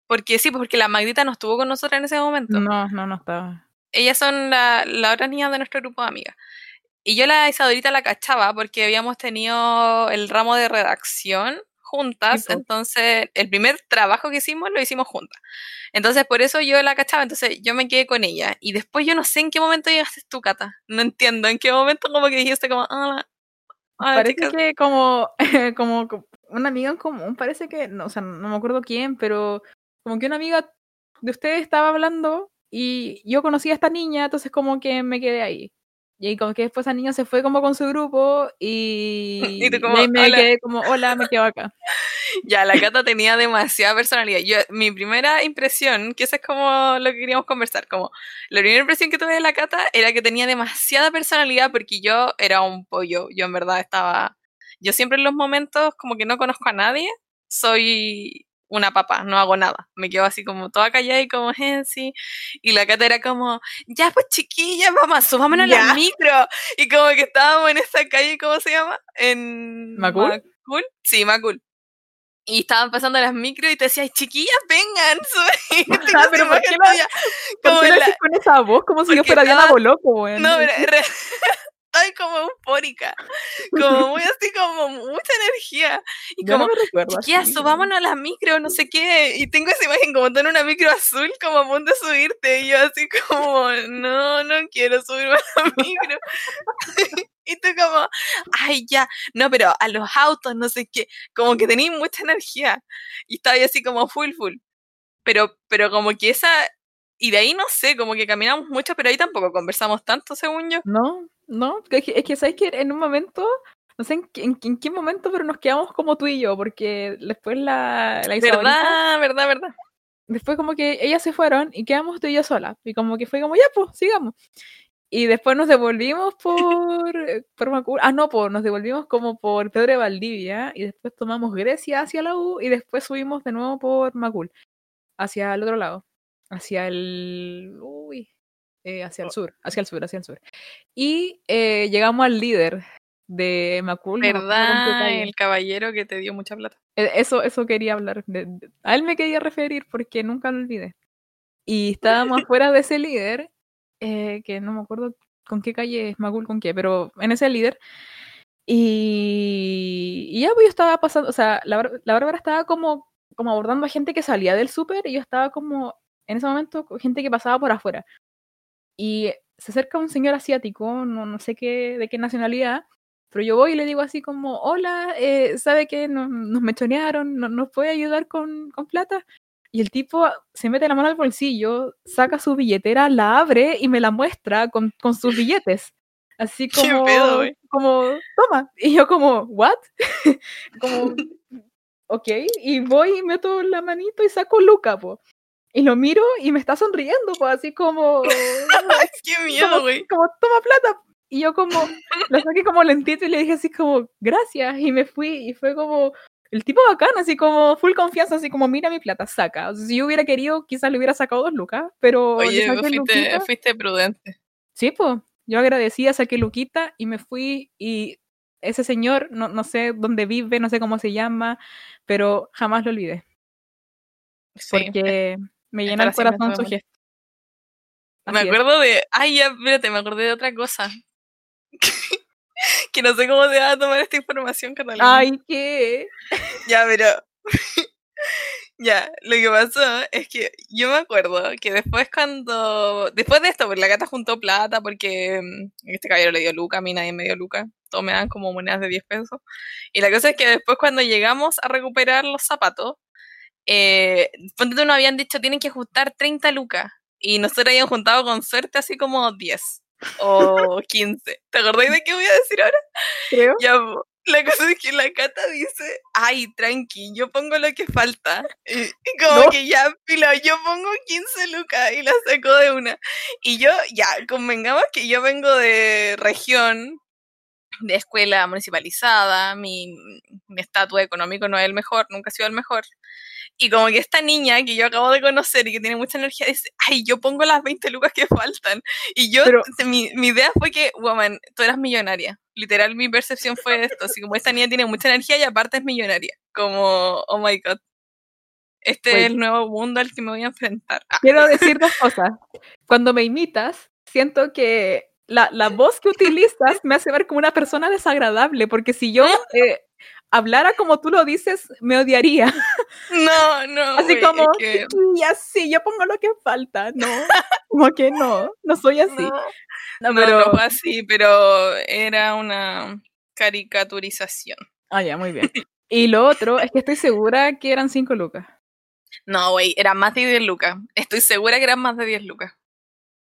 porque sí, porque la Magdita no estuvo con nosotros en ese momento. No, no, no estaba. Ellas son la, la otra niña de nuestro grupo de amigas. Y yo la Isadorita la cachaba porque habíamos tenido el ramo de redacción juntas, entonces el primer trabajo que hicimos lo hicimos juntas. Entonces por eso yo la cachaba, entonces yo me quedé con ella. Y después yo no sé en qué momento llegaste tú, Cata. No entiendo, en qué momento como que dijiste como, ah, parece que como, como una amiga en común, parece que, no, o sea, no me acuerdo quién, pero como que una amiga de ustedes estaba hablando y yo conocí a esta niña, entonces como que me quedé ahí. Y como que después esa niña se fue como con su grupo y, y, como, ahí me quedé como, hola, me quedo acá. ya, la Cata tenía demasiada personalidad. Yo, mi primera impresión, que eso es como lo que queríamos conversar, como la primera impresión que tuve de la Cata era que tenía demasiada personalidad porque yo era un pollo. Yo en verdad estaba, yo siempre en los momentos como que no conozco a nadie, soy una papa, no hago nada. Me quedo así como toda callada y como, eh, sí. Y la Cata era como, ya pues chiquilla, vamos, subámonos a la micro. Y como que estábamos en esta calle, ¿cómo se llama? En... ¿Macul? Sí, Macul. Y estaban pasando las micro y te decía, chiquillas, vengan, ah, pero ¿por qué, como con esa voz? Como si yo fuera Diana Boloco, No, pero estaba como eufórica, como muy así, como mucha energía. Y como, no me recuerdo ¿qué así. Vámonos a la micro, no sé qué. Y tengo esa imagen como tú en una micro azul, como a punto de subirte. Y yo así como, no, no quiero subirme a la micro. y tú como, ay, ya, no, pero a los autos, no sé qué. Como que tenías mucha energía. Y estaba ahí así como full, full. Pero, pero como que esa... Y de ahí no sé, como que caminamos mucho, pero ahí tampoco conversamos tanto, según yo. No, no, es que, es que sabes que en un momento, no sé en, qué- en, qué- en qué momento, pero nos quedamos como tú y yo, porque después la, la ¿Verdad? ¿Verdad? ¿Verdad? después como que ellas se fueron y quedamos tú y yo solas. Y como que fue como, ya, pues, sigamos. Y después nos devolvimos por, eh, por Macul. Ah, no, pues nos devolvimos como por Pedro de Valdivia. Y después tomamos Grecia hacia la U. Y después subimos de nuevo por Macul. Hacia el otro lado. Hacia el. Uy. Eh, hacia el sur. Hacia el sur, hacia el sur. Y eh, llegamos al líder de Macul. ¿Verdad? El caballero que te dio mucha plata. Eh, Eso, eso quería hablar. de- de- a él me quería referir porque nunca lo olvidé. Y estábamos afuera de ese líder, eh, que no me acuerdo con qué calle es, Macul con qué, pero en ese líder. Y, y ya pues yo estaba pasando, o sea, la, la Bárbara estaba como, como abordando a gente que salía del súper y yo estaba como, en ese momento, gente que pasaba por afuera. Y se acerca un señor asiático, no, no sé qué, de qué nacionalidad, pero yo voy y le digo así como, hola, eh, ¿sabe que nos, nos mechonearon? ¿No- ¿Nos puede ayudar con, con plata? Y el tipo se mete la mano al bolsillo, saca su billetera, la abre y me la muestra con, con sus billetes. Así ¿Qué como, pedo, como, toma. Y yo como, ¿what? como, ok. Y voy y meto la manito y saco Luca, po. Y lo miro y me está sonriendo, pues así como, qué miedo, como, güey. como, toma plata. Y yo como, lo saqué como lentito y le dije así como, gracias. Y me fui y fue como, el tipo bacán, así como full confianza, así como, mira mi plata, saca. O sea, si yo hubiera querido, quizás le hubiera sacado dos lucas, pero Oye, fuiste, luquita. fuiste prudente. Sí, pues, yo agradecía, saqué luquita y me fui y ese señor, no, no sé dónde vive, no sé cómo se llama, pero jamás lo olvidé, Sí. porque me llena el corazón su gesto. Me Así es. acuerdo de. Ay, ya, espérate, me acordé de otra cosa. que no sé cómo te va a tomar esta información, Catalina. Ay, ¿qué? Ya, pero. ya, lo que pasó es que yo me acuerdo que después, cuando. Después de esto, pues la gata juntó plata porque mm, este caballero le dio Luca, a mí nadie me dio Luca. Todos me dan como monedas de 10 pesos. Y la cosa es que después, cuando llegamos a recuperar los zapatos, eh, ponte tú, nos habían dicho tienen que juntar 30 lucas. Y nosotros habíamos juntado con suerte así como 10 o 15. ¿Te acordáis de qué voy a decir ahora? Creo. Ya, po. la cosa es que la Cata dice, ay, tranqui, yo pongo lo que falta. Y, y como No. que ya, pila, yo pongo 15 lucas y la saco de una. Y yo, ya, convengamos que yo vengo de región, de escuela municipalizada, mi mi estatus económico no es el mejor, nunca ha sido el mejor. Y como que esta niña que yo acabo de conocer y que tiene mucha energía dice, ay, yo pongo las 20 lucas que faltan. Y yo, Pero- mi, mi idea fue que, woman, tú eras millonaria. Literal, mi percepción fue esto. Así como esta niña tiene mucha energía y aparte es millonaria. Como, oh my god. Este Wait. es el nuevo mundo al que me voy a enfrentar. Quiero decir dos cosas. Cuando me imitas, siento que la, la voz que utilizas me hace ver como una persona desagradable, porque si yo eh, hablara como tú lo dices, me odiaría. no, no. Así como, es que- y así, yo pongo lo que falta, no, como que no, no soy así. no, No, pero, no fue así, pero era una caricaturización. ah, ya, muy bien. Y lo otro es que estoy segura que eran cinco lucas. No, güey, era más de 10 lucas. Estoy segura que eran más de 10 lucas.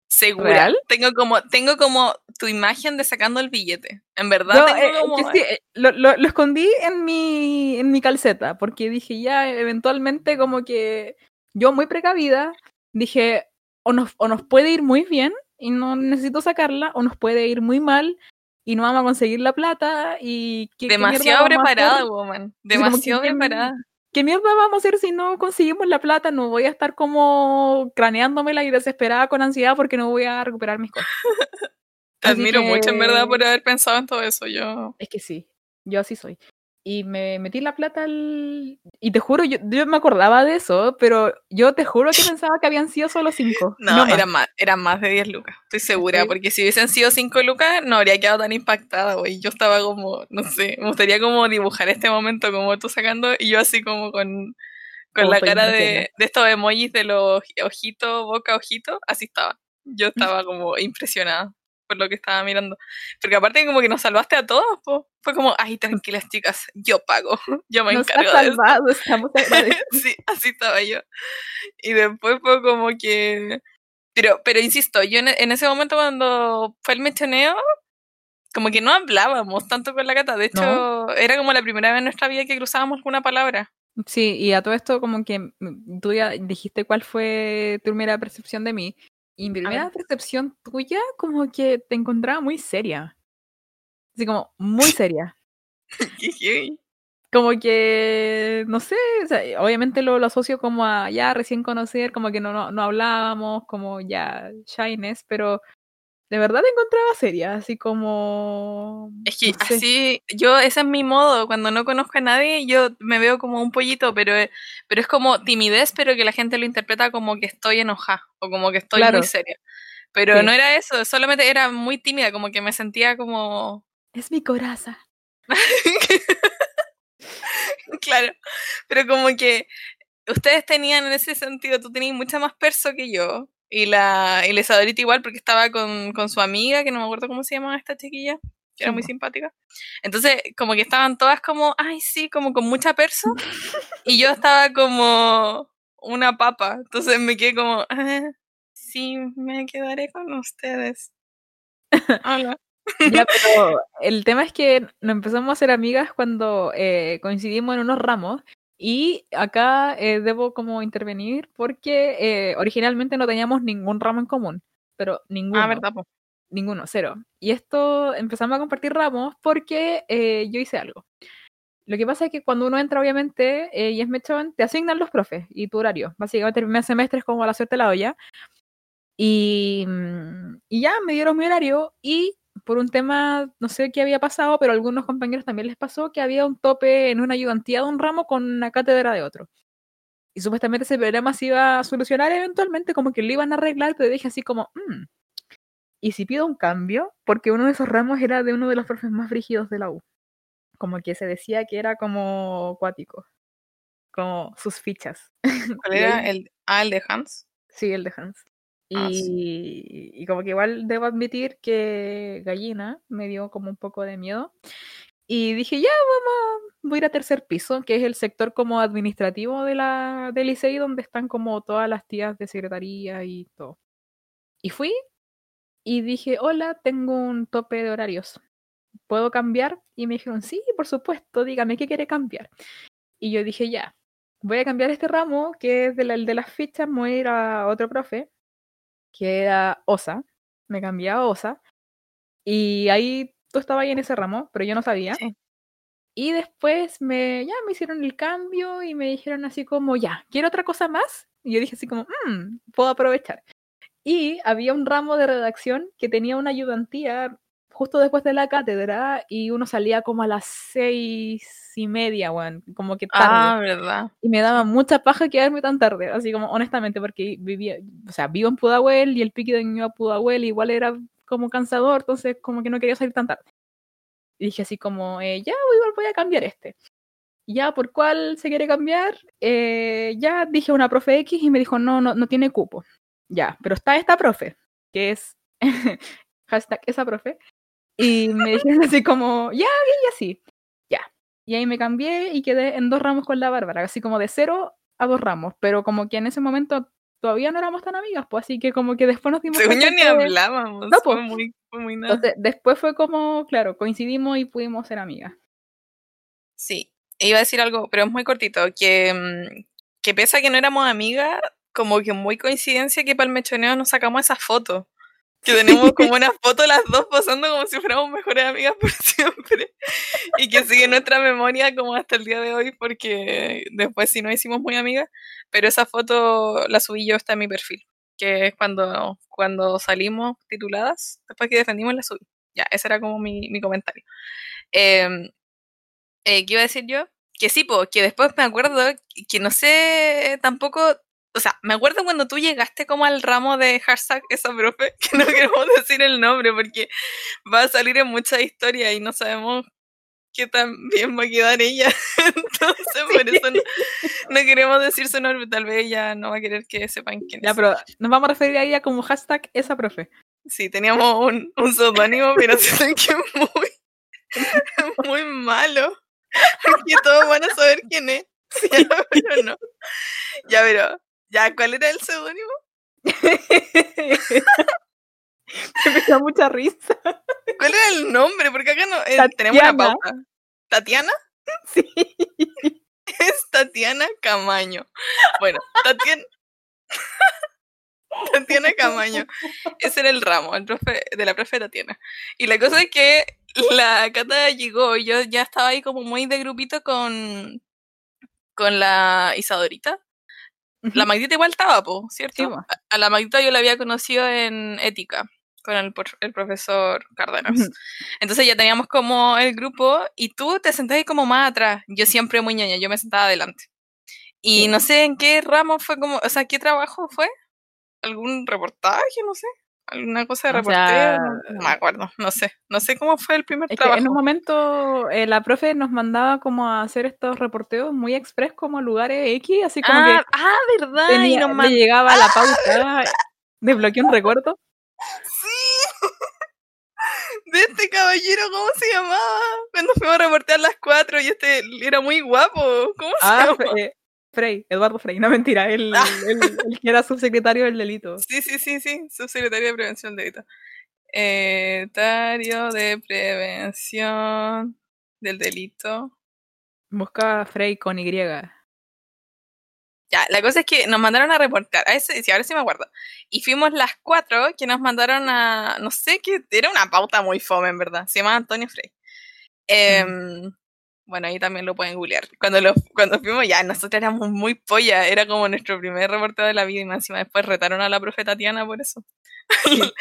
Segura. ¿Real? Tengo como, tengo como tu imagen de sacando el billete. En verdad No, tengo eh, como. sí, eh, lo, lo- lo escondí en mi, en mi calceta, porque dije ya, eventualmente como que yo muy precavida, dije, o nos, o nos puede ir muy bien y no necesito sacarla, o nos puede ir muy mal y no vamos a conseguir la plata y ¿qué, qué mierda demasiado preparada, woman. Demasiado preparada. ¿Qué mierda vamos a hacer si no conseguimos la plata? No voy a estar como craneándomela y desesperada con ansiedad porque no voy a recuperar mis cosas. Te admiro mucho, en verdad, por haber pensado en todo eso. Yo. Es que sí, yo así soy. Y me metí la plata al... Y te juro, yo, yo me acordaba de eso, pero yo te juro que pensaba que habían sido solo cinco. No, eran más, eran más de 10 lucas, estoy segura, Sí. porque si hubiesen sido 5 lucas no habría quedado tan impactada, güey. Yo estaba como, no sé, me gustaría como dibujar este momento como tú sacando y yo así como con, con Como la cara de, de estos emojis de los ojitos, boca, ojito, así estaba. Yo estaba como impresionada por lo que estaba mirando. Porque aparte como que nos salvaste a todos, po. fue como, ay, tranquilas chicas, yo pago, yo me Nos encargo de esto. salvado, estamos agradecidos. sí, así estaba yo. Y después fue como que... Pero, pero insisto, yo en, en ese momento cuando fue el mechoneo, como que no hablábamos tanto con la gata. De hecho, No. era como la primera vez en nuestra vida que cruzábamos alguna palabra. Sí, y a todo esto como que mm, tú ya dijiste cuál fue tu primera percepción de mí. Y mi primera percepción tuya como que te encontraba muy seria. Así como muy seria. Como que, no sé, o sea, obviamente lo, lo asocio como a ya recién conocer, como que no, no, no hablábamos, como ya shyness, pero de verdad te encontraba seria, así como... Es que no sé. así, yo, ese es mi modo. Cuando no conozco a nadie, yo me veo como un pollito, pero, pero es como timidez, pero que la gente lo interpreta como que estoy enojada o como que estoy Claro. muy seria. Pero Sí. no era eso, solamente era muy tímida, como que me sentía como Es mi coraza. claro, pero como que ustedes tenían en ese sentido, tú tenías mucha más perso que yo, y la, y la igual, porque estaba con, con su amiga, que no me acuerdo cómo se llamaba esta chiquilla, que era muy simpática. Entonces, como que estaban todas como, ay, sí, como con mucha perso, y yo estaba como una papa, entonces me quedé como, "Ah, sí, me quedaré con ustedes. Hola. Ya, pero el tema es que nos empezamos a hacer amigas cuando eh, coincidimos en unos ramos y acá eh, debo como intervenir porque eh, originalmente no teníamos ningún ramo en común, pero ninguno, Ah, verdad, po. ninguno, cero. Y esto empezamos a compartir ramos porque eh, yo hice algo. Lo que pasa es que cuando uno entra, obviamente, y es mechón, te asignan los profes y tu horario. Básicamente el primer semestre es como a la suerte de la olla. Y, mm, y ya me dieron mi horario y por un tema, no sé qué había pasado, pero a algunos compañeros también les pasó que había un tope en una ayudantía de un ramo con una cátedra de otro. Y supuestamente ese problema se iba a solucionar eventualmente, como que lo iban a arreglar, pero dije así como, "Mm, ¿y si pido un cambio? Porque uno de esos ramos era de uno de los profes más brígidos de la U. Como que se decía que era como cuático, como sus fichas. ¿Cuál era el, ah, el de Hans? Sí, el de Hans. Ah, Y, como que igual debo admitir que Gallina me dio como un poco de miedo. Y dije, ya, vamos, voy a ir a tercer piso, que es el sector como administrativo de la, del ICEI, donde están como todas las tías de secretaría y todo. Y fui y dije, hola, tengo un tope de horarios. ¿Puedo cambiar? Y me dijeron, sí, por supuesto, dígame qué quiere cambiar. Y yo dije, ya, voy a cambiar este ramo, que es de la- el de las fichas, voy a ir a otro profe, que era OSA. Me cambié a OSA. Y ahí tú estabas ahí en ese ramo, pero yo no sabía. Sí. Y después me, ya me hicieron el cambio y me dijeron así como, ya, ¿quiero otra cosa más? Y yo dije así como, "Mm, puedo aprovechar. Y había un ramo de redacción que tenía una ayudantía justo después de la cátedra y uno salía como a las seis y media, weón, como que tarde. Ah, verdad. Y me daba mucha paja quedarme tan tarde, así como honestamente, porque vivía, o sea, vivo en Pudahuel y el pique de Ñuñoa a Pudahuel igual era como cansador, entonces como que no quería salir tan tarde. Y dije así como, eh, ya, igual voy a cambiar este. Ya, ¿por cuál se quiere cambiar? Eh, ya dije una profe X y me dijo, no, no, no tiene cupo. Ya, pero está esta profe, que es hashtag esa profe. Y me dijeron así como, ya, y así. Ya. Y ahí me cambié y quedé en dos ramos con la Bárbara, así como de cero a dos ramos. Pero como que en ese momento todavía no éramos tan amigas, pues así que como que después nos dimos Según yo ni que- hablábamos. No, fue, po. muy, fue muy nada. Entonces, después fue como, claro, coincidimos y pudimos ser amigas. Sí, iba a decir algo, pero es muy cortito, que, mm, que pese a que no éramos amigas, como que muy coincidencia que para el mechoneo nos sacamos esa foto. Que tenemos como una foto las dos posando como si fuéramos mejores amigas por siempre. Y que sigue nuestra memoria como hasta el día de hoy, porque después sí nos hicimos muy amigas. Pero esa foto la subí yo, está en mi perfil. Que es cuando, cuando salimos tituladas, después que defendimos la subí. Ya, ese era como mi, mi comentario. Em, Eh, ¿Qué iba a decir yo? Que sí, porque después me acuerdo que no sé tampoco o sea, me acuerdo cuando tú llegaste como al ramo de hashtag esa profe, que no queremos decir el nombre porque va a salir en muchas historias y no sabemos qué tan bien va a quedar ella. Entonces, por eso no, queremos decir su nombre, tal vez ella no va a querer que sepan quién ya, pero nos vamos a referir a ella como hashtag esa profe. Sí, teníamos un, un seudónimo, pero siento que es muy, muy malo. Porque todos van a saber quién es. Pero no. Ya, pero ya, ¿cuál era el seudónimo? me da mucha risa. ¿Cuál era el nombre? Porque acá no eh, tenemos una pauta. ¿Tatiana? Sí. Es Tatiana Camaño. Bueno, Tatiana. Tatiana Camaño. Ese era el ramo, el profe, de la profe Tatiana. Y la cosa es que la Cata llegó y yo ya estaba ahí como muy de grupito con, con la Isadorita. La Magdita igual estaba, po, ¿cierto? a, la Magdita yo la había conocido en ética con el, el profesor Cárdenas. Entonces ya teníamos como el grupo y tú te sentabas como más atrás. Yo siempre muy ñaña, yo me sentaba adelante. Y no sé en qué ramo fue como, o sea, ¿qué trabajo fue? ¿Algún reportaje? No sé alguna cosa de reportero, no, me acuerdo, no sé, no sé cómo fue el primer trabajo. en un momento eh, la profe nos mandaba como a hacer estos reporteos muy express como lugares X, así como ah, Ah, verdad, y nos llegaba la pauta, desbloqueé un recuerdo. Sí, de este caballero, ¿cómo se llamaba? Cuando fuimos a reportear las cuatro y este era muy guapo, ¿cómo se ah, llama? Eh, Frey, Eduardo Frey, no mentira, él, ah. que era subsecretario del delito. Sí, sí, sí, sí, subsecretario de prevención del delito. Eh, secretario de prevención del delito. Busca Frey con Y. Ya, la cosa es que nos mandaron a reportar, a ese, sí, ahora sí me acuerdo. Y fuimos las cuatro que nos mandaron a, no sé qué, era una pauta muy fome en verdad, se llama Antonio Frey. Eh, bueno, ahí también lo pueden googlear. Cuando, lo, cuando fuimos ya, nosotros éramos muy polla, era como nuestro primer reporteo de la vida y más encima después retaron a la profe Tatiana por eso.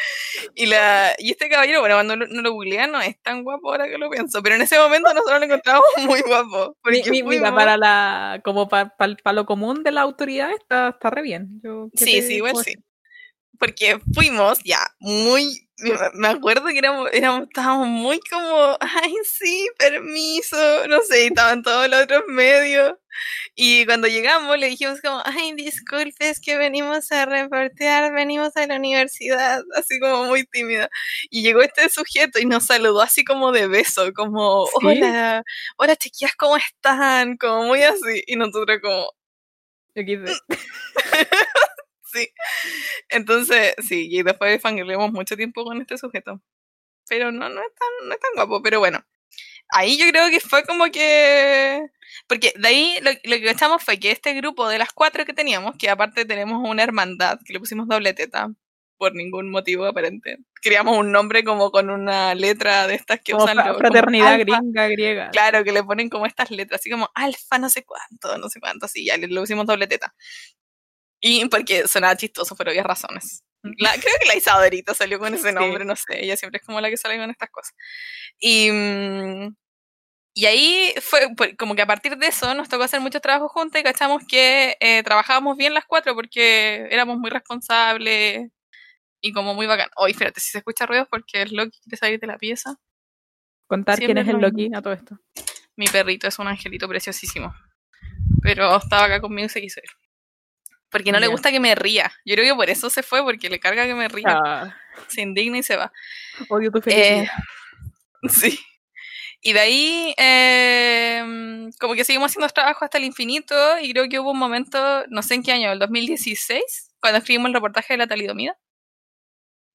y, la, y este caballero, bueno, cuando no lo googlean no es tan guapo ahora que lo pienso, pero en ese momento nosotros lo encontramos muy guapo. mira, para la, como para, para, lo común de la autoridad está, está re bien. Yo, sí, sí, igual sí. Porque fuimos ya muy me acuerdo que éramos, éramos, estábamos muy como, ay, sí, permiso, no sé, estaban todos los otros medios. Y cuando llegamos le dijimos como, ay, disculpe, es que venimos a reportear, venimos a la universidad, así como muy tímida. Y llegó este sujeto y nos saludó así como de beso, como, hola, hola chiquillas, ¿cómo están? Como muy así. Y nosotros como... sí. Entonces, sí, y después fangirleamos mucho tiempo con este sujeto. Pero no, no es tan, no es tan guapo, pero bueno. Ahí yo creo que fue como que. Porque de ahí lo, que echamos fue que este grupo de las cuatro que teníamos, que aparte tenemos una hermandad, que le pusimos doble teta, por ningún motivo aparente. Creamos un nombre como con una letra de estas que usan los, Fraternidad gringa griega. Claro, que le ponen como estas letras, así como alfa no sé cuánto, no sé cuánto, así ya le, le pusimos doble teta. Y porque sonaba chistoso, pero había razones. creo que la Isadorita salió con ese nombre, no sé, ella siempre es como la que sale con estas cosas. Y, mm, y ahí fue como que a partir de eso nos tocó hacer muchos trabajos juntos y cachamos que eh, trabajábamos bien las cuatro porque éramos muy responsables y como muy bacán. Oye, fíjate, si se escucha ruidos porque el Loki quiere salir de la pieza. Contar quién es el Loki a todo esto. Mi perrito es un angelito preciosísimo. Pero estaba acá conmigo y se quiso ir. Porque no le gusta que me ría. Yo creo que por eso se fue, porque le carga que me ría. Ah. Se indigna y se va. Odio tu felicidad. Eh, sí. Y de ahí, em, como que seguimos haciendo trabajo hasta el infinito, y creo que hubo un momento, no sé en qué año, el 2016, cuando escribimos el reportaje de la talidomida.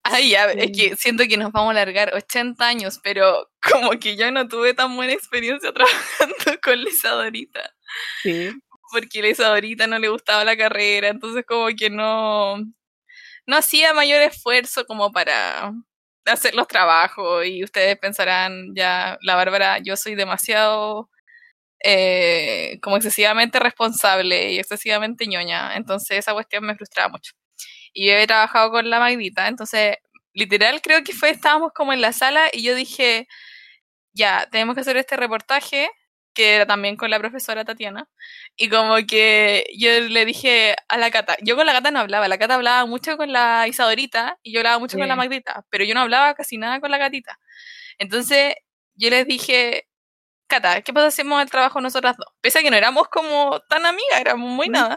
Ay, ya, es que siento que nos vamos a alargar 80 años, pero como que yo no tuve tan buena experiencia trabajando con Lisa Dorita. Sí porque la Isadorita no le gustaba la carrera, entonces como que no, no hacía mayor esfuerzo como para hacer los trabajos y ustedes pensarán, ya, la Bárbara, yo soy demasiado eh, como excesivamente responsable y excesivamente ñoña, entonces esa cuestión me frustraba mucho. Y yo he trabajado con la Magdita, entonces literal creo que fue, estábamos como en la sala y yo dije, ya, tenemos que hacer este reportaje, que era también con la profesora Tatiana, y como que yo le dije a la Cata, yo con la Cata no hablaba, la Cata hablaba mucho con la Isadorita y yo hablaba mucho con la Magdita, pero yo no hablaba casi nada con la gatita. Entonces yo les dije, Cata, ¿qué pasa si hacemos el trabajo nosotras dos? Pese a que no éramos como tan amigas, éramos muy nada.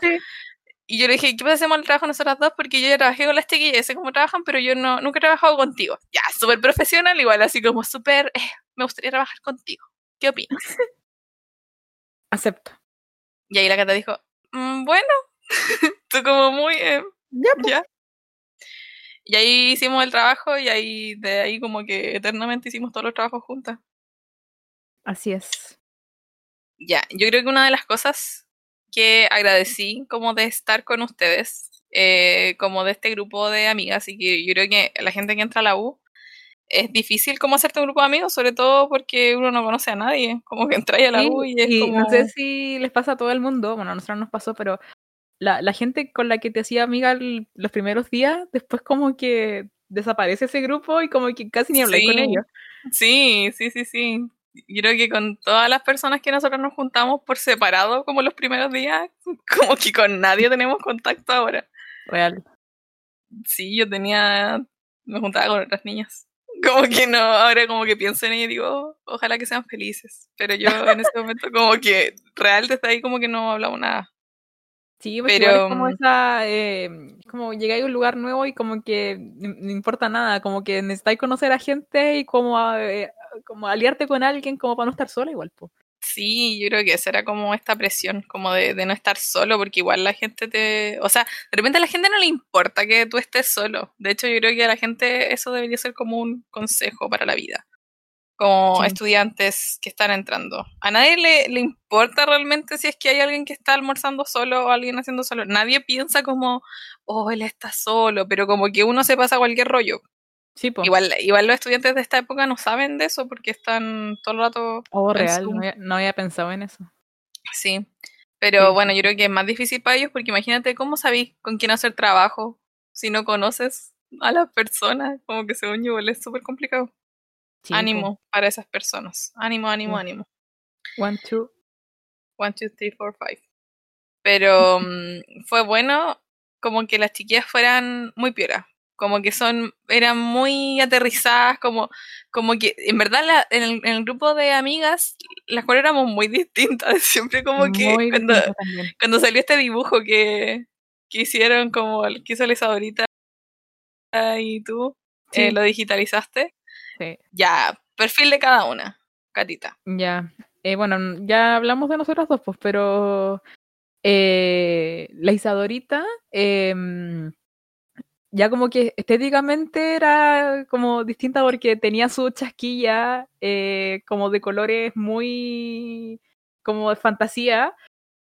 Y yo le dije, ¿qué pasa si hacemos el trabajo nosotras dos? Porque yo ya trabajé con las chiquillas, sé cómo trabajan, pero yo no, nunca he trabajado contigo. Ya, súper profesional, igual, así como súper, eh, me gustaría trabajar contigo. ¿Qué opinas? Acepto. Y ahí la Cata dijo, mm, bueno, tú como muy, eh, ya, pues. ya. Y ahí hicimos el trabajo y ahí de ahí como que eternamente hicimos todos los trabajos juntas. Así es. Ya, yo creo que una de las cosas que agradecí como de estar con ustedes, eh, como de este grupo de amigas, y que yo creo que la gente que entra a la U es difícil como hacerte un grupo de amigos, sobre todo porque uno no conoce a nadie, como que entra a la U y es como... No sé si les pasa a todo el mundo, bueno, a nosotros nos pasó, pero la, la gente con la que te hacía amiga los primeros días, después como que desaparece ese grupo y como que casi ni hablas con ellos. Sí, sí, sí, sí. Yo creo que con todas las personas que nosotros nos juntamos por separado, como los primeros días, como que con nadie tenemos contacto ahora. Real. Sí, yo tenía, me juntaba con otras niñas. Como que no, ahora como que pienso en ella y digo, ojalá que sean felices. Pero yo en ese momento como que real desde ahí como que no hablamos nada. Sí, pues pero es como mm, esa, eh, como llegáis a un lugar nuevo y como que no, importa nada, como que necesitáis conocer a gente y como, eh, como aliarte con alguien como para no estar sola igual, pues. Sí, yo creo que esa era como esta presión, como de, de, no estar solo, porque igual la gente te... O sea, de repente a la gente no le importa que tú estés solo. De hecho, yo creo que a la gente eso debería ser como un consejo para la vida como estudiantes que están entrando. A nadie le, le, importa realmente si es que hay alguien que está almorzando solo o alguien haciendo solo. Nadie piensa como, oh, él está solo, pero como que uno se pasa cualquier rollo. Sí, Igual, igual los estudiantes de esta época no saben de eso porque están todo el rato... Oh, real, no había, pensado en eso. Sí, pero bueno, yo creo que es más difícil para ellos porque imagínate cómo sabéis con quién hacer trabajo si no conoces a las personas, como que según yo es súper complicado ánimo para esas personas. Ánimo, ánimo, ánimo. One, two. One, two, three, four, five. Pero mm, fue bueno como que las chiquillas fueran muy pioras. Como que son, eran muy aterrizadas, como, como que en verdad la, en, el, grupo de amigas las cuales éramos muy distintas. Siempre como que cuando, cuando, salió este dibujo que, que hicieron, como el que hizo ahorita y tú, eh, lo digitalizaste. Ya, perfil de cada una, Catita. Ya. Eh, bueno, ya hablamos de nosotras dos, pues, pero eh, la Isadorita, em, ya como que estéticamente era como distinta porque tenía su chasquilla eh, como de colores muy como de fantasía.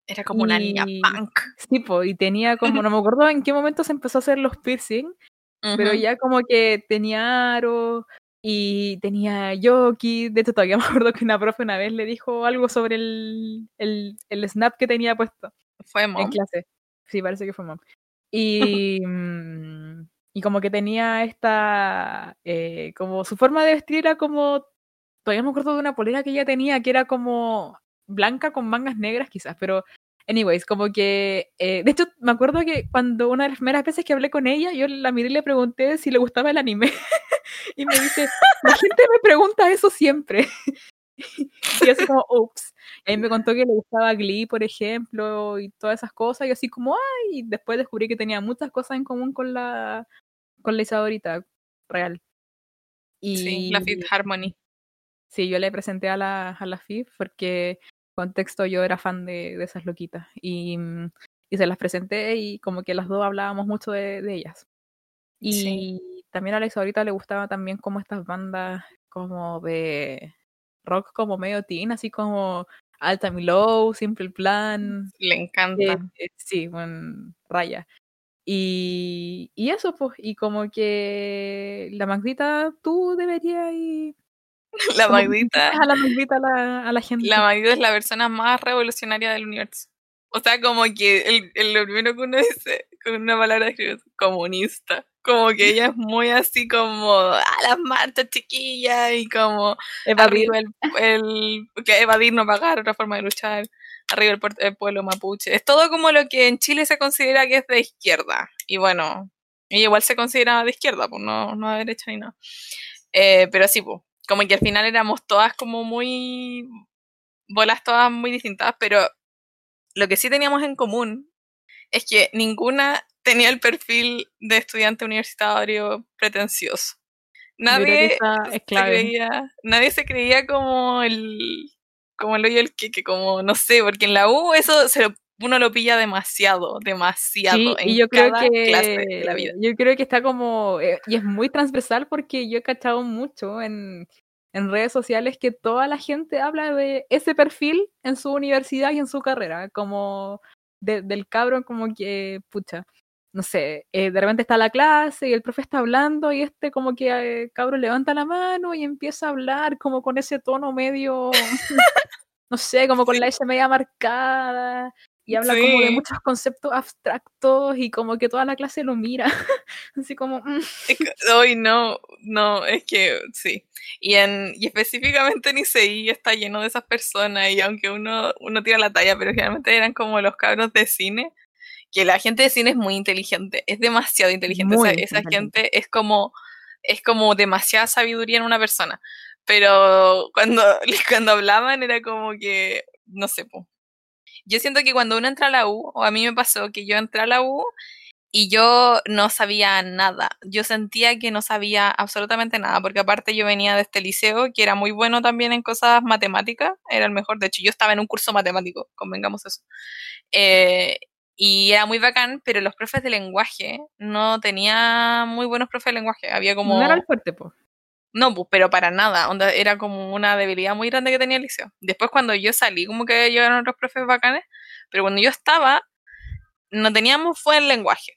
Era como una niña punk. Sí, y tenía como, no me acuerdo en qué momento se empezó a hacer los piercing, pero ya como que tenía aro, y tenía Yoki, de hecho todavía me acuerdo que una profe una vez le dijo algo sobre el, el, el snap que tenía puesto. Fue mom. En clase. Sí, parece que fue mom. Y, mm, y como que tenía esta, eh, como su forma de vestir era como, todavía me acuerdo de una polera que ella tenía que era como blanca con mangas negras quizás, pero anyways, como que, eh, de hecho me acuerdo que cuando una de las primeras veces que hablé con ella, yo la miré y le pregunté si le gustaba el anime. y me dice, la gente me pregunta eso siempre. y así como, ups. Y ahí me contó que le gustaba Glee, por ejemplo, y todas esas cosas. Y así como, ay, después descubrí que tenía muchas cosas en común con la, con la Isadorita real. Y, sí, la Fifth Harmony. Sí, yo le presenté a la, a la Fifth porque, contexto, yo era fan de, de esas loquitas. Y, y, se las presenté y como que las dos hablábamos mucho de, de ellas. Y también a Alex ahorita le gustaba también como estas bandas como de rock como medio teen, así como Alta Low, Simple Plan. Le encanta. Eh, sí, bueno, raya. Y, y eso, pues, y como que la Magdita, tú deberías ir. La Magdita. A la Magdita a la, a la gente. La Magdita es la persona más revolucionaria del universo. O sea, como que el, el, lo primero que uno dice con una palabra es comunista. Como que ella es muy así como a las marchas chiquillas y como Evadir. el, el- que evadir no pagar, otra forma de luchar, arriba el, el pueblo mapuche. Es todo como lo que en Chile se considera que es de izquierda. Y bueno, ella igual se considera de izquierda, pues no, no de derecha ni nada. Eh, pero sí, pues, como que al final éramos todas como muy bolas todas muy distintas, pero lo que sí teníamos en común es que ninguna tenía el perfil de estudiante universitario pretencioso. Nadie se creía, nadie se creía como el como el hoyo del que como no sé, porque en la U eso se lo- uno lo pilla demasiado, demasiado Sí, en y yo creo cada clase de que la vida. yo creo que está como eh, y es muy transversal porque yo he cachado mucho en, en redes sociales que toda la gente habla de ese perfil en su universidad y en su carrera, como de- del cabrón como que pucha, no sé, eh, de repente está la clase y el profe está hablando y este como que eh, cabrón levanta la mano y empieza a hablar como con ese tono medio no sé, como con Sí. la S media marcada y habla como de muchos conceptos abstractos y como que toda la clase lo mira, así como, mm, Hoy no, no, es que sí. Y, en, y específicamente en ICI está lleno de esas personas y aunque uno, uno tira la talla, pero generalmente eran como los cabros de cine, que la gente de cine es muy inteligente, es demasiado inteligente. Esa, gente es como, es como demasiada sabiduría en una persona. Pero cuando, cuando hablaban era como que, no sé, po. Yo siento que cuando uno entra a la U, o a mí me pasó que yo entré a la U y yo no sabía nada. Yo sentía que no sabía absolutamente nada, porque aparte yo venía de este liceo que era muy bueno también en cosas matemáticas, era el mejor. De hecho, yo estaba en un curso matemático, convengamos eso. Eh, y era muy bacán, pero los profes de lenguaje no tenía muy buenos profes de lenguaje. Había como. no era el fuerte, po. No, pues, pero para nada. Onda, era como una debilidad muy grande que tenía el liceo. Después, cuando yo salí, como que llegaron otros profes bacanes, pero cuando yo estaba, no teníamos fue el lenguaje.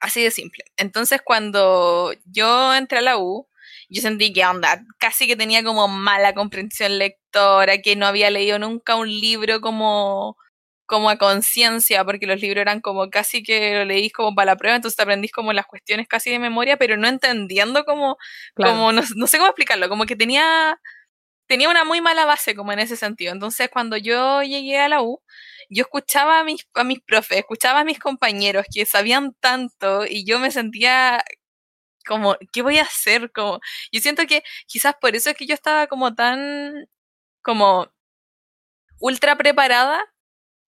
Así de simple. Entonces, cuando yo entré a la U, yo sentí que onda, casi que tenía como mala comprensión lectora, que no había leído nunca un libro como, como a conciencia, porque los libros eran como casi que lo leís como para la prueba, entonces aprendís como las cuestiones casi de memoria, pero no entendiendo como Claro. como no, no sé cómo explicarlo, como que tenía, tenía una muy mala base como en ese sentido. Entonces cuando yo llegué a la U, yo escuchaba a mis, a mis profes, escuchaba a mis compañeros que sabían tanto y yo me sentía como, ¿qué voy a hacer? Como, yo siento que quizás por eso es que yo estaba como tan, como, ultra preparada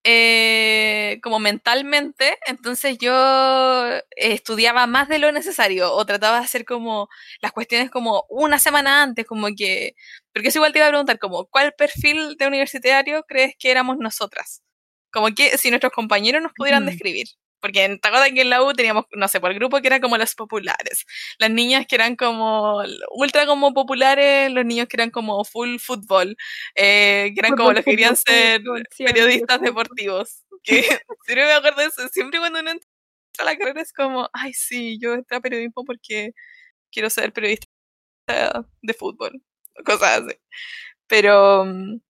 eh, como mentalmente, entonces yo eh, estudiaba más de lo necesario o trataba de hacer como las cuestiones como una semana antes, como que, porque eso igual te iba a preguntar, como, ¿cuál perfil de universitario crees que éramos nosotras? Como que si nuestros compañeros nos pudieran Ujú. describir. Porque en, ¿te acuerdas que en la U teníamos, no sé, por el grupo que eran como los populares, las niñas que eran como ultra como populares, los niños que eran como full fútbol, eh, que eran como los que querían fútbol, ser fútbol, periodistas deportivos. Que siempre me acuerdo de eso. Siempre cuando uno entra a la carrera es como, ay, sí, yo entré a periodismo porque quiero ser periodista de fútbol. Cosas así. Pero mm,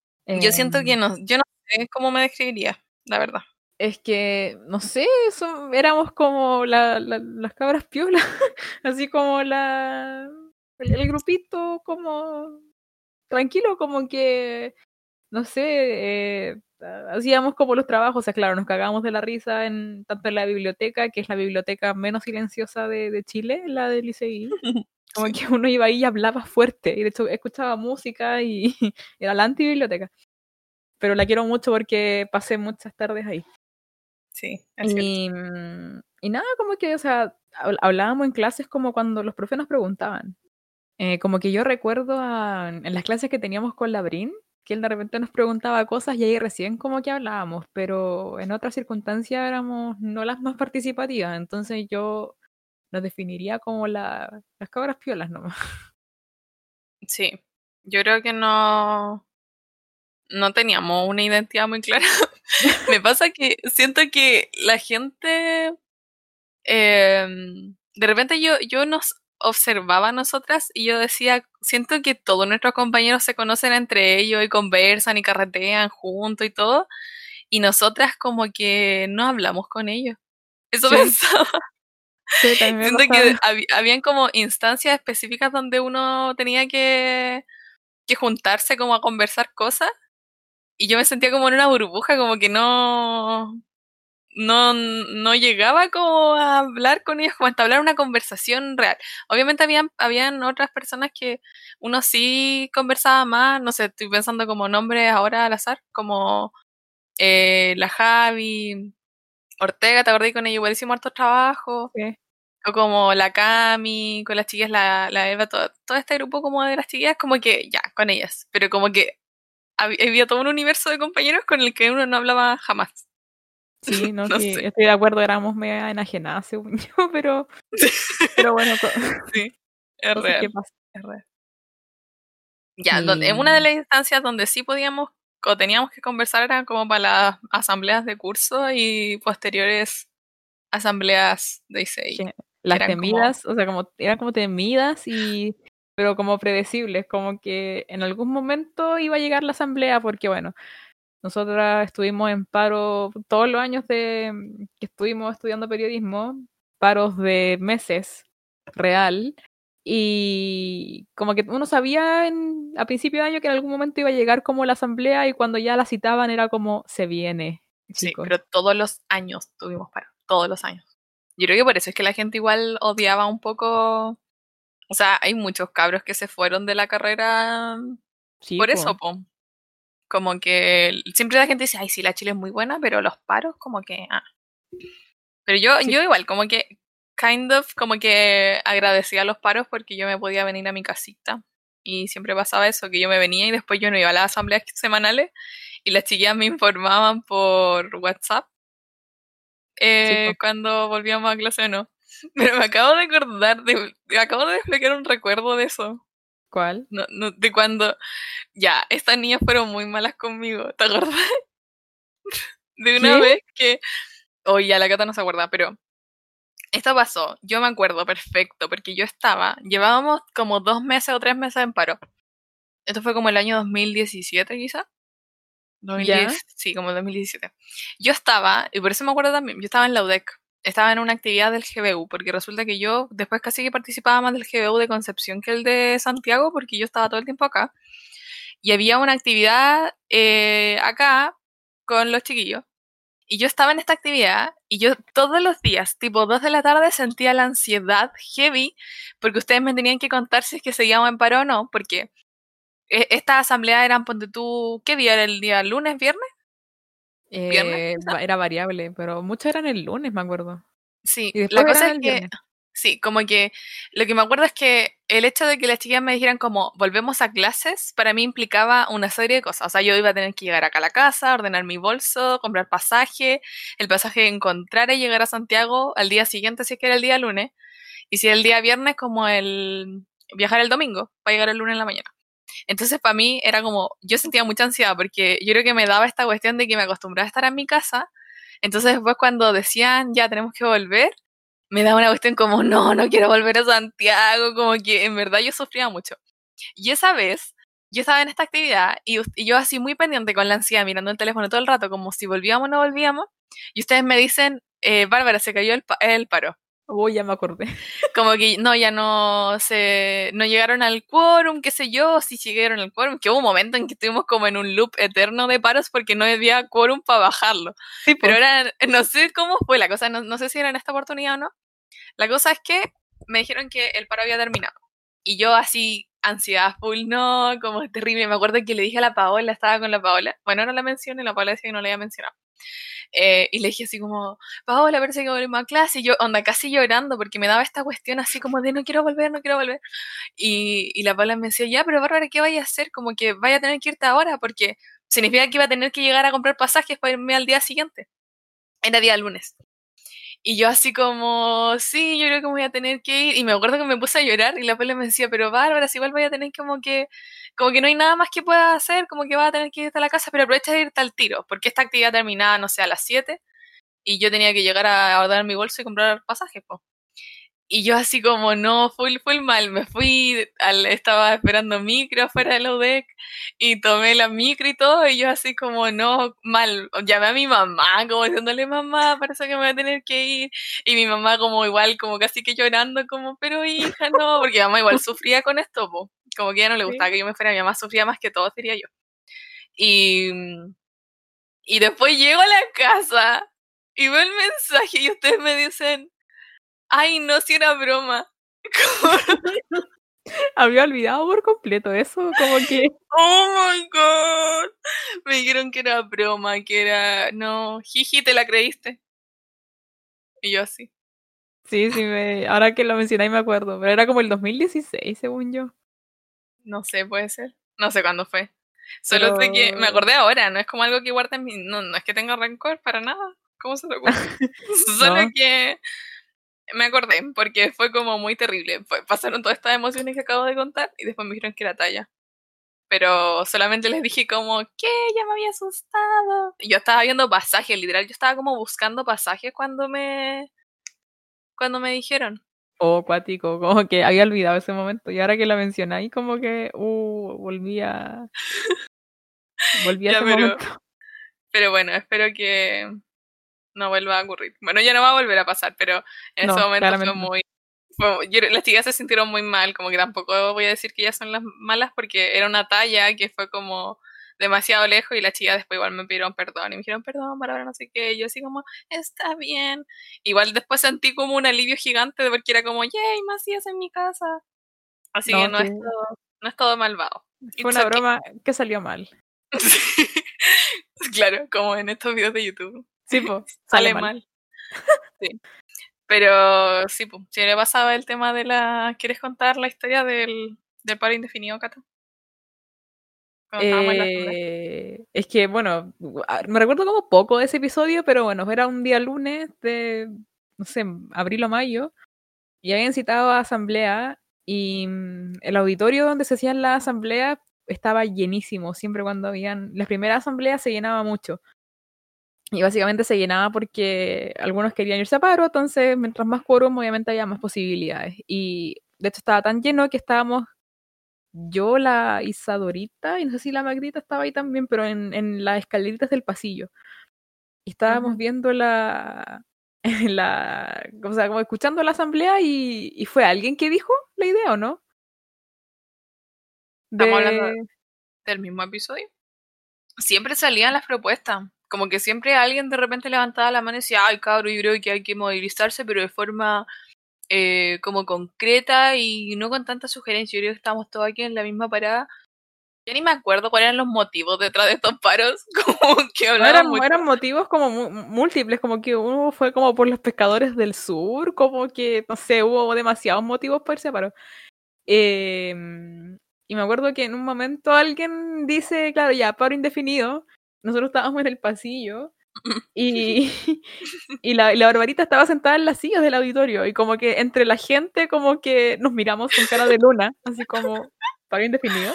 yo siento que Em, no, yo no sé cómo me describiría, la verdad. Es que, no sé, eso, éramos como la, la- las cabras piolas, así como la el, el grupito como tranquilo, como que, no sé, eh, ha- hacíamos como los trabajos, o sea, claro, nos cagábamos de la risa en tanto en la biblioteca, que es la biblioteca menos silenciosa de, de Chile, la del ICI, como que uno iba ahí y hablaba fuerte, y de hecho escuchaba música y era la antibiblioteca. Pero la quiero mucho porque pasé muchas tardes ahí. Sí, es. Y, mm, y nada, como que, o sea, habl- hablábamos en clases como cuando los profes nos preguntaban. Eh, como que yo recuerdo a- en las clases que teníamos con Labrín, que él de repente nos preguntaba cosas y ahí recién como que hablábamos, pero en otras circunstancias éramos no las más participativas, entonces yo nos definiría como la, las cabras piolas nomás. Sí, yo creo que no, no teníamos una identidad muy clara. Me pasa que siento que la gente, em, de repente yo, yo nos observaba a nosotras y yo decía, siento que todos nuestros compañeros se conocen entre ellos y conversan y carretean juntos y todo. y nosotras como que no hablamos con ellos. Eso pensaba. Sí, también me Siento que hab- habían como instancias específicas donde uno tenía que, que juntarse como a conversar cosas y yo me sentía como en una burbuja, como que no, no, no llegaba como a hablar con ellos, como a entablar una conversación real. Obviamente habían, habían otras personas que uno sí conversaba más, no sé, estoy pensando como nombres ahora al azar, como eh, la Javi, Ortega, te acordé con ella igual hicimos hartos trabajos. Sí. O como la Cami, con las chiquillas, la, la Eva, todo, todo este grupo como de las chiquillas, como que ya, con ellas. Pero como que había todo un universo de compañeros con el que uno no hablaba jamás. Sí, no, No sí, sé. estoy de acuerdo, éramos media enajenadas, según yo, pero, pero bueno, Sí, es que real, es real. Ya, donde- en una de las instancias donde sí podíamos o teníamos que conversar era como para las asambleas de curso y posteriores asambleas de ICI. Las como- temidas, o sea, como eran como temidas y pero como predecibles, como que en algún momento iba a llegar la asamblea, porque bueno, nosotras estuvimos en paro todos los años de que estuvimos estudiando periodismo, paros de meses real, y como que uno sabía en, a principio de año que en algún momento iba a llegar como la asamblea y cuando ya la citaban era como se viene, Sí, chicos. pero todos los años tuvimos paro, todos los años. Yo creo que por eso es que la gente igual odiaba un poco. O sea, hay muchos cabros que se fueron de la carrera Sí, por po. eso, po. Como que siempre la gente dice, ay, sí, la Chile es muy buena, pero los paros, como que. Ah. Pero yo, Sí. yo igual, como que, kind of, como que agradecía los paros porque yo me podía venir a mi casita. Y siempre pasaba eso, que yo me venía y después yo no iba a las asambleas semanales y las chiquillas me informaban por WhatsApp eh, cuando volvíamos a clase o no. Pero me acabo de acordar, de, acabo de desbloquear un recuerdo de eso. ¿Cuál? No, no, de cuando, ya, estas niñas fueron muy malas conmigo, ¿te acuerdas? De una ¿Qué? vez que, oye, ya la Cata no se acuerda, pero esto pasó, yo me acuerdo perfecto, porque yo estaba, llevábamos como dos meses o tres meses en paro. Esto fue como el año 2017 quizá. 2010, sí, como el 2017. Yo estaba, y por eso me acuerdo también, yo estaba en la UDEC, estaba en una actividad del GBU, porque resulta que yo después casi que participaba más del GBU de Concepción que el de Santiago, porque yo estaba todo el tiempo acá. Y había una actividad eh, acá con los chiquillos. Y yo estaba en esta actividad y yo todos los días, tipo 2 de la tarde, sentía la ansiedad heavy porque ustedes me tenían que contar si es que seguíamos en paro o no, porque eh, estas asambleas eran, ponte tú, ¿qué día era el día? ¿Lunes, viernes? ¿Viernes, Eh, era variable, pero muchos eran el lunes, me acuerdo. Sí, Y la cosa es que, viernes. sí, como que lo que me acuerdo es que el hecho de que las chicas me dijeran como volvemos a clases, para mí implicaba una serie de cosas. O sea, yo iba a tener que llegar acá a la casa, ordenar mi bolso, comprar pasaje, el pasaje de encontrar y llegar a Santiago al día siguiente, si es que era el día lunes, y si era el día viernes, como el viajar el domingo, para llegar el lunes en la mañana. Entonces, para mí era como, yo sentía mucha ansiedad porque yo creo que me daba esta cuestión de que me acostumbraba a estar en mi casa. Entonces, después cuando decían, ya tenemos que volver, me daba una cuestión como, no, no quiero volver a Santiago, como que en verdad yo sufría mucho. Y esa vez, yo estaba en esta actividad y, yo así muy pendiente con la ansiedad, mirando el teléfono todo el rato, como si volvíamos o no volvíamos, y ustedes me dicen, eh, Bárbara, se cayó el, pa- el paro. Uy, ya me acordé. Como que no, ya no se, no llegaron al quórum, qué sé yo, si llegaron al quórum, que hubo un momento en que estuvimos como en un loop eterno de paros porque no había quórum para bajarlo. Sí, Pero era, no sé cómo fue la cosa, no, no sé si era en esta oportunidad o no. La cosa es que me dijeron que el paro había terminado. Y yo así, ansiedad full, no, como es terrible. Me acuerdo que le dije a la Paola, estaba con la Paola. Bueno, no la mencioné, la Paola decía que no la había mencionado. Eh, y le dije así como, Paola, parece que volvemos a clase. Y yo, onda, casi llorando, porque me daba esta cuestión así como de no quiero volver, no quiero volver. Y, y la Paola me decía, ya, pero Bárbara, ¿qué vaya a hacer? Como que vaya a tener que irte ahora, porque significa que iba a tener que llegar a comprar pasajes para irme al día siguiente. Era día lunes. Y yo así como, sí, yo creo que me voy a tener que ir. Y me acuerdo que me puse a llorar y la Paula me decía, pero Bárbara, si igual voy a tener como que, como que no hay nada más que pueda hacer, como que vas a tener que irte a la casa, pero aprovecha de irte al tiro, porque esta actividad terminaba, no sé, a las 7 y yo tenía que llegar a ordenar mi bolso y comprar pasajes, po. Y yo así como, no, full, full mal. Me fui, al, estaba esperando micro afuera de la UDEC y tomé la micro y todo. Y yo así como, no, mal. Llamé a mi mamá, como diciéndole, mamá, parece que me voy a tener que ir. Y mi mamá como igual, como casi que llorando, como, pero hija, no. Porque mi mamá igual sufría con esto, po. Como que ya no le gustaba que yo me fuera. Mi mamá sufría más que todo, diría yo. Y, y después llego a la casa y veo el mensaje y ustedes me dicen, ay, no, si era broma. Había olvidado por completo eso, como que... Oh my god. Me dijeron que era broma, que era... No, jiji, ¿te la creíste? Y yo así. Sí, sí, me... ahora que lo mencionáis me acuerdo, pero era como el 2016, según yo. No sé, puede ser. No sé cuándo fue. Solo sé que me acordé ahora, no es como algo que guarde en mi... No, no es que tenga rencor para nada. ¿Cómo se te ocurre? Solo que me acordé, porque fue como muy terrible. pasaron todas estas emociones que acabo de contar y después me dijeron que era talla. Pero solamente les dije como, ¿qué? Ya me había asustado. Y yo estaba viendo pasajes, literal. Yo estaba como buscando pasajes cuando me... Cuando me dijeron. Oh, cuático, como que había olvidado ese momento. Y ahora que lo mencionáis, como que, uh, volvía... Volví a ese momento. Pero bueno, espero que no vuelva a ocurrir. Bueno, ya no va a volver a pasar, pero en ese momento fue muy... las chicas se sintieron muy mal, como que tampoco voy a decir que ellas son las malas porque era una talla que fue como demasiado lejos y las chicas después igual me pidieron perdón y me dijeron perdón, para no sé qué, y yo así como, está bien. Igual después sentí como un alivio gigante porque era como, yay, Macías en mi casa. Así que no, es todo, no es todo malvado. Fue una broma que salió mal. claro, como en estos videos de YouTube. Sí, pues, sale, mal. sí. Pero sí, pues, si le pasaba el tema de la... ¿Quieres contar la historia del, del paro indefinido, Cata? Eh, es que, bueno, me recuerdo como poco de ese episodio, pero bueno, era un día lunes de, no sé, abril o mayo, y habían citado a asamblea, y mm, el auditorio donde se hacían las asambleas estaba llenísimo, siempre cuando habían, las primeras asambleas se llenaba mucho. Y básicamente se llenaba porque algunos querían irse a paro, entonces mientras más quórum, obviamente había más posibilidades. Y de hecho estaba tan lleno que estábamos yo, la Isadorita, y no sé si la Magdita estaba ahí también, pero en, en las escaleritas del pasillo. Y estábamos viendo la, la, o sea, como escuchando la asamblea y, y, fue alguien que dijo la idea, ¿o no? Estamos hablando del mismo episodio. Siempre salían las propuestas como que siempre alguien de repente levantaba la mano y decía, ay cabrón, yo creo que hay que movilizarse, pero de forma eh, como concreta y no con tanta sugerencia. Yo creo que estamos todos aquí en la misma parada. Ya ni me acuerdo cuáles eran los motivos detrás de estos paros. Como que eran, eran, motivos como múltiples, como que uno fue como por los pescadores del sur, como que, no sé, hubo demasiados motivos por ese paro. Em, y me acuerdo que en un momento alguien dice, claro, ya, paro indefinido, nosotros estábamos en el pasillo y, y, la, la, barbarita estaba sentada en las sillas del auditorio y como que entre la gente como que nos miramos con cara de luna, así como para bien definido.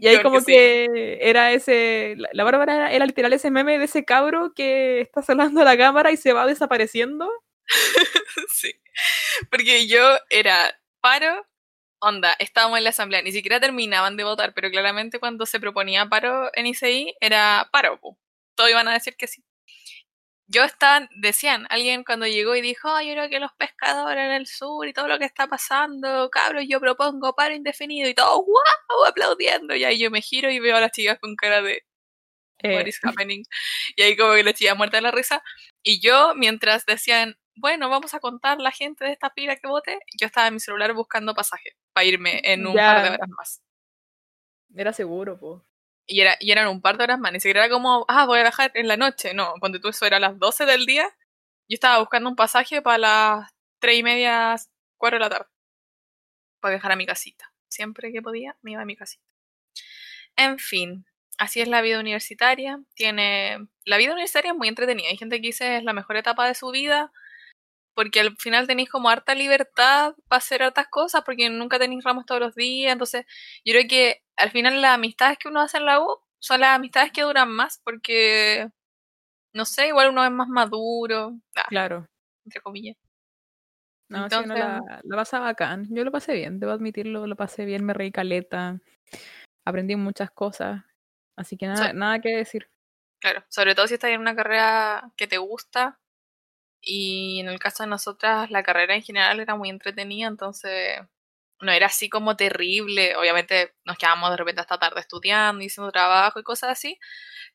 Y ahí como que, era ese, la, Bárbara era, literal ese meme de ese cabro que está saludando a la cámara y se va desapareciendo. sí, porque yo era paro, onda, estábamos en la asamblea, ni siquiera terminaban de votar, pero claramente cuando se proponía paro en ICI era paro, todos iban a decir que sí. Yo estaba, decían, alguien cuando llegó y dijo, yo creo que los pescadores en el sur y todo lo que está pasando, cabros, yo propongo paro indefinido y todo, wow, aplaudiendo. Y ahí yo me giro y veo a las chicas con cara de, what eh. is happening? Y ahí como que la chica muerta de la risa. Y yo, mientras decían, bueno, vamos a contar la gente de esta pila que vote, yo estaba en mi celular buscando pasaje para irme en un par de horas más. Era seguro, pues. Y, era, y eran un par de horas más, ni siquiera era como, ah, voy a bajar en la noche, no, cuando tú eso era a las 12 del día, yo estaba buscando un pasaje para las 3 y media, 4 de la tarde, para viajar a mi casita. Siempre que podía, me iba a mi casita. En fin, así es la vida universitaria. Tiene. La vida universitaria es muy entretenida. Hay gente que dice es la mejor etapa de su vida porque al final tenéis como harta libertad para hacer hartas cosas, porque nunca tenéis ramos todos los días, entonces yo creo que al final las amistades que uno hace en la U son las amistades que duran más, porque, no sé, igual uno es más maduro, claro, entre comillas. No, sí, no, la, la pasaba bacán. Yo lo pasé bien, debo admitirlo, lo pasé bien, me reí caleta, aprendí muchas cosas, así que nada, nada que decir. Claro, sobre todo si estás en una carrera que te gusta y en el caso de nosotras la carrera en general era muy entretenida, entonces no era así como terrible. Obviamente nos quedamos de repente hasta tarde estudiando, haciendo trabajo y cosas así,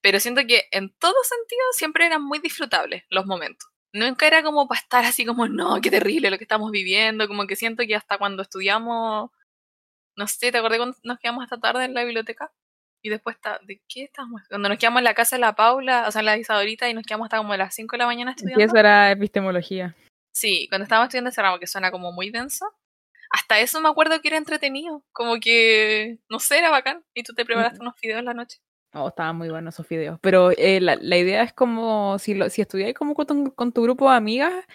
pero siento que en todo sentido siempre eran muy disfrutables los momentos. Nunca era como para estar así como, no, qué terrible lo que estamos viviendo, como que siento que hasta cuando estudiamos, no sé, ¿te acordás cuando nos quedamos hasta tarde en la biblioteca? Y después, está, ¿de qué estamos? Cuando nos quedamos en la casa de la Paula, o sea, en la Isadorita, y nos quedamos hasta como a las 5 de la mañana estudiando. Y eso era epistemología. Sí, cuando estábamos estudiando ese ramo, que suena como muy denso, hasta eso me acuerdo que era entretenido, como que, no sé, era bacán, y tú te preparaste unos videos en la noche. Oh, estaban muy buenos esos videos. Pero eh, la, la, idea es como, si, lo, si estudiáis como con tu, con tu, grupo de amigas,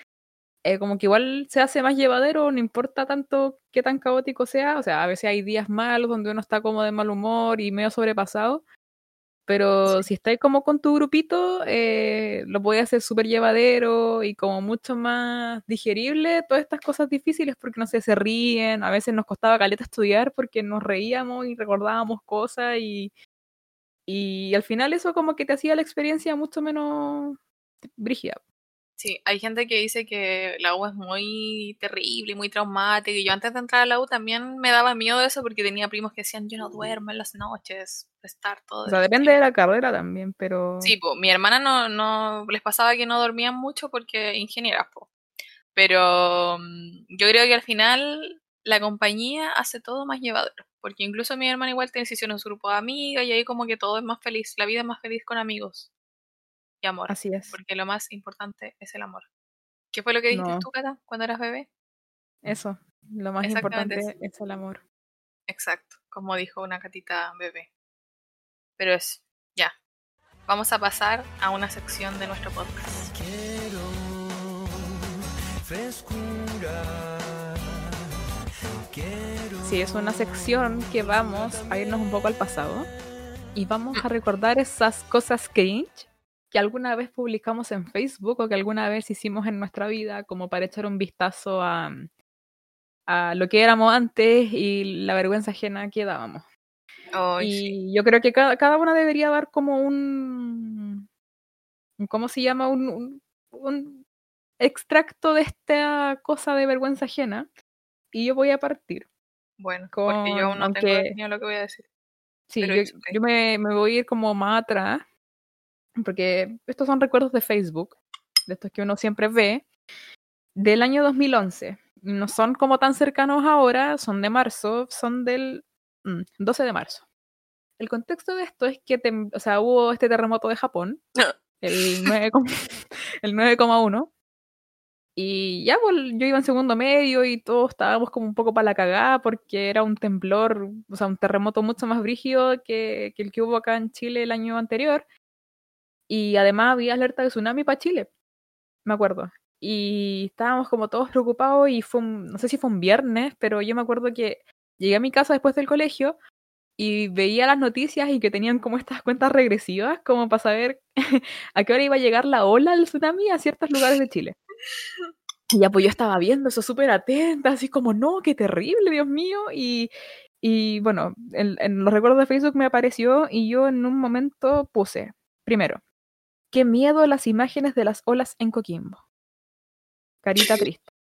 eh, como que igual se hace más llevadero, no importa tanto qué tan caótico sea. O sea, a veces hay días malos donde uno está como de mal humor y medio sobrepasado. Pero si estáis como con tu grupito, eh, lo podéis hacer súper llevadero y como mucho más digerible todas estas cosas difíciles porque no sé, se ríen. A veces nos costaba caleta estudiar porque nos reíamos y recordábamos cosas y, y al final eso como que te hacía la experiencia mucho menos brígida. Sí, hay gente que dice que la U es muy terrible y muy traumática. Y yo antes de entrar a la U también me daba miedo de eso porque tenía primos que decían, yo no duermo en las noches, estar todo. O sea, depende de la carrera también, pero... Sí, pues mi hermana no, no les pasaba que no dormían mucho porque ingenieras, pues. Pero mm, yo creo que al final la compañía hace todo más llevadero. Porque incluso mi hermana igual te hicieron su grupo de amigas y ahí como que todo es más feliz. La vida es más feliz con amigos y amor. Así es. Porque lo más importante es el amor. ¿Qué fue lo que dijiste tú, Cata, cuando eras bebé? Eso, lo más importante es el amor. Exacto, como dijo una catita bebé. Pero es, ya. Vamos a pasar a una sección de nuestro podcast. Quiero frescura. Sí, es una sección que vamos a irnos un poco al pasado y vamos a recordar esas cosas cringe que alguna vez publicamos en Facebook o que alguna vez hicimos en nuestra vida como para echar un vistazo a, a lo que éramos antes y la vergüenza ajena que dábamos. y yo creo que cada, cada, una debería dar como un, ¿cómo se llama? Un, un, extracto de esta cosa de vergüenza ajena. Y yo voy a partir. Bueno, porque yo no tengo lo que voy a decir. Sí, yo, me, me, voy a ir como más atrás, porque estos son recuerdos de Facebook, de estos que uno siempre ve, del año 2011. No son como tan cercanos ahora, son de marzo, son del 12 mm, de marzo. El contexto de esto es que o sea, hubo este terremoto de Japón, el 9,1, y ya, pues yo iba en segundo medio y todos estábamos como un poco para la cagada porque era un temblor, o sea, un terremoto mucho más brígido que, el que hubo acá en Chile el año anterior. Y además había alerta de tsunami para Chile, me acuerdo. Y estábamos como todos preocupados y fue no sé si fue un viernes, pero yo me acuerdo que llegué a mi casa después del colegio y veía las noticias y que tenían como estas cuentas regresivas como para saber a qué hora iba a llegar la ola del tsunami a ciertos lugares de Chile. Y ya pues yo estaba viendo eso súper atenta, así como, no, qué terrible, Dios mío. Y, y bueno, en, en, los recuerdos de Facebook me apareció y yo en un momento puse, primero, qué miedo las imágenes de las olas en Coquimbo. Carita triste.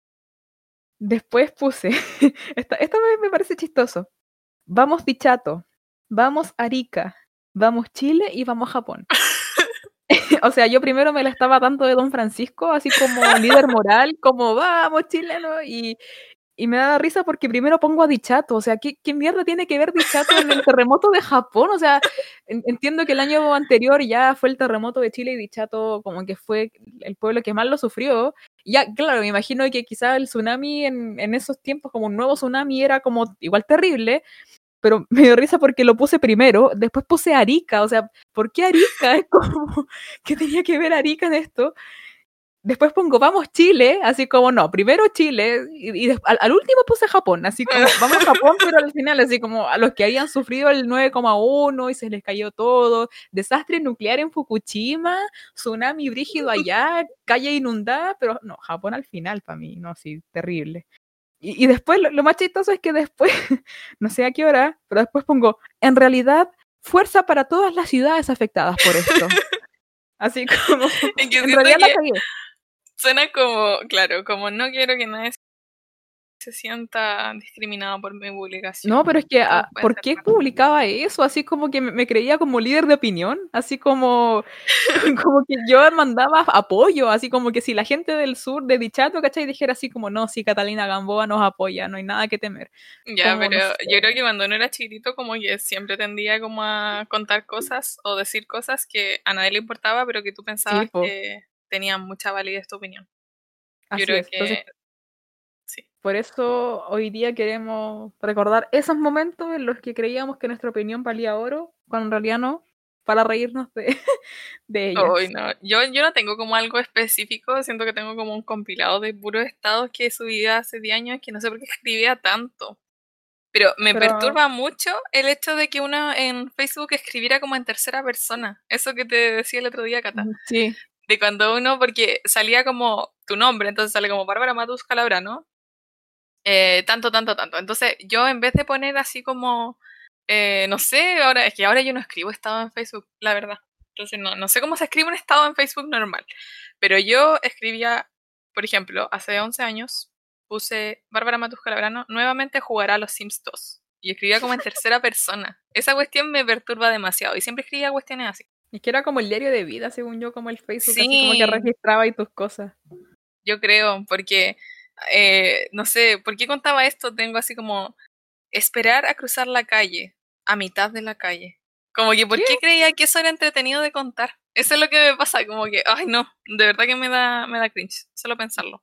Después puse, esta, esta vez me parece chistoso. Vamos Dichato, vamos Arica, vamos Chile y vamos Japón. o sea, yo primero me la estaba dando de Don Francisco, así como líder moral, como vamos, chileno, y, y me da risa porque primero pongo a Dichato, o sea, ¿qué, ¿qué, mierda tiene que ver Dichato en el terremoto de Japón? O sea, entiendo que el año anterior ya fue el terremoto de Chile y Dichato como que fue el pueblo que más lo sufrió. Ya, claro, me imagino que quizá el tsunami en, en esos tiempos, como un nuevo tsunami, era como igual terrible, pero me dio risa porque lo puse primero, después puse Arica, o sea, ¿por qué Arica? Es como, ¿qué tenía que ver Arica en esto? Después pongo, vamos Chile, así como no, primero Chile, y, al, último puse Japón, así como, vamos a Japón, pero al final, así como a los que habían sufrido el 9,1 y se les cayó todo, desastre nuclear en Fukushima, tsunami brígido allá, calle inundada, pero no, Japón al final para mí, no, sí, terrible. Y, después, lo, más chistoso es que después, no sé a qué hora, pero después pongo, en realidad, fuerza para todas las ciudades afectadas por esto. Así como, en realidad la cagué Suena como, claro, como no quiero que nadie se sienta discriminado por mi publicación. No, pero es que, ah, ¿por qué publicaba eso? Así como que me, creía como líder de opinión, así como, como que yo mandaba apoyo, así como que si la gente del sur de Dichato, ¿cachai? Dijera así como, no, si Catalina Gamboa nos apoya, no hay nada que temer. Ya, pero yo creo que cuando uno era chiquitito, como que siempre tendía como a contar cosas o decir cosas que a nadie le importaba, pero que tú pensabas que tenía mucha validez tu opinión. Así es. sí. Por eso hoy día queremos recordar esos momentos en los que creíamos que nuestra opinión valía oro, cuando en realidad no, para reírnos de, de no. Yo, yo no tengo como algo específico, siento que tengo como un compilado de puros estados que subí hace 10 años que no sé por qué escribía tanto. Pero me perturba mucho el hecho de que uno en Facebook escribiera como en tercera persona. Eso que te decía el otro día, Cata. Sí de cuando uno, porque salía como tu nombre, entonces sale como Bárbara Matus Calabrano, eh, tanto, tanto, tanto. Entonces yo en vez de poner así como, eh, no sé, ahora es que ahora yo no escribo estado en Facebook, la verdad. Entonces no, no sé cómo se escribe un estado en Facebook normal. Pero yo escribía, por ejemplo, hace 11 años puse Bárbara Matus Calabrano, nuevamente jugará a los Sims 2. Y escribía como en tercera persona. Esa cuestión me perturba demasiado. Y siempre escribía cuestiones así. Es que era como el diario de vida, según yo, como el Facebook, así como que registraba y tus cosas. Yo creo, porque, eh, no sé, ¿por qué contaba esto? Tengo así como esperar a cruzar la calle, a mitad de la calle. Como que, ¿por qué, creía que eso era entretenido de contar? Eso es lo que me pasa, como que, ay no, de verdad que me da, me da cringe, solo pensarlo.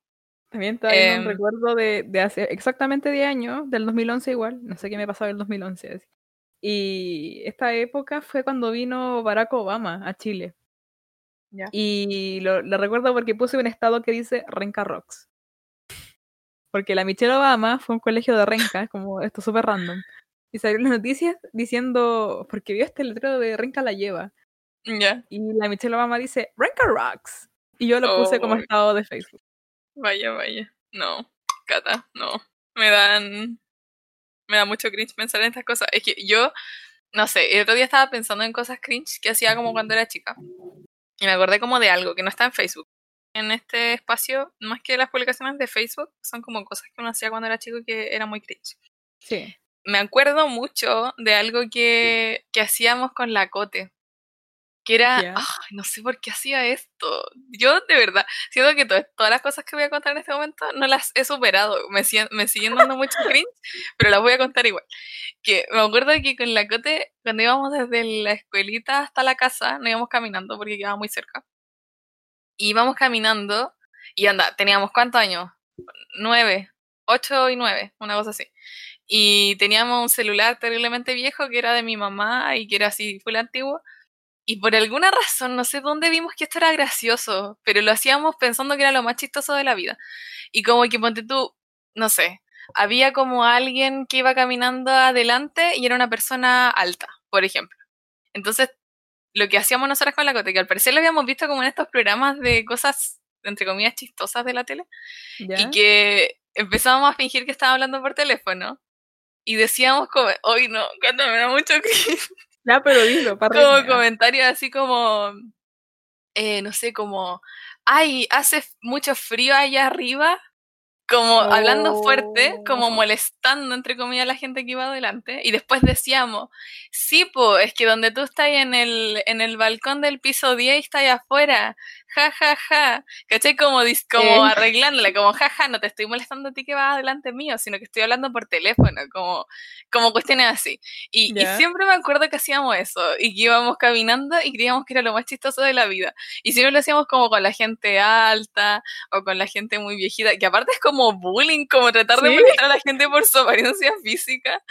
También está un em. recuerdo de, de, hace exactamente 10 años, del 2011 igual, no sé qué me pasaba en el 2011. Así. Y esta época fue cuando vino Barack Obama a Chile. Y lo, recuerdo porque puse un estado que dice Renca Rocks. Porque la Michelle Obama fue a un colegio de Renca, como esto súper random. Y salió las noticias diciendo, porque vio este letrero de Renca la lleva. Y la Michelle Obama dice, Renca Rocks. Y yo lo puse como oh. estado de Facebook. Vaya, vaya. No, Cata, no. Me dan me da mucho cringe pensar en estas cosas. Es que yo, no sé, el otro día estaba pensando en cosas cringe que hacía como cuando era chica. Y me acordé como de algo que no está en Facebook. En este espacio, más que las publicaciones de Facebook, son como cosas que uno hacía cuando era chico que era muy cringe. Sí. Me acuerdo mucho de algo que, que hacíamos con la Cote que era, no sé por qué hacía esto. Yo de verdad, siento que todas las cosas que voy a contar en este momento no las he superado. Me, me siguen dando mucho cringe, pero las voy a contar igual. Que me acuerdo que con la Cote, cuando íbamos desde la escuelita hasta la casa, no íbamos caminando porque quedaba muy cerca. Íbamos caminando y anda, teníamos cuántos años? Nueve, ocho y nueve, una cosa así. Y teníamos un celular terriblemente viejo que era de mi mamá y que era así, fue el antiguo y por alguna razón, no sé dónde vimos que esto era gracioso, pero lo hacíamos pensando que era lo más chistoso de la vida. Y como que ponte tú, no sé, había como alguien que iba caminando adelante y era una persona alta, por ejemplo. Entonces, lo que hacíamos nosotros con la Cote, que al parecer lo habíamos visto como en estos programas de cosas, entre comillas, chistosas de la tele, y que empezábamos a fingir que estaba hablando por teléfono, y decíamos como, hoy no, cuando me da mucho que ya, pero dilo, para Como comentarios así como, eh, no sé, como, ay, hace mucho frío allá arriba, como hablando fuerte, como oh. molestando, entre comillas, a la gente que iba adelante. Y después decíamos, sí, po, es que donde tú estás en el, en el balcón del piso 10 estás afuera, ja, ja, ja. ¿Cachai? Como, como arreglándola, como, ja, ja, no te estoy molestando a ti que vas adelante mío, sino que estoy hablando por teléfono, como, como cuestiones así. Y, siempre me acuerdo que hacíamos eso, y que íbamos caminando y creíamos que era lo más chistoso de la vida. Y siempre lo hacíamos como con la gente alta o con la gente muy viejita, que aparte es como bullying, como tratar de molestar a la gente por su apariencia física.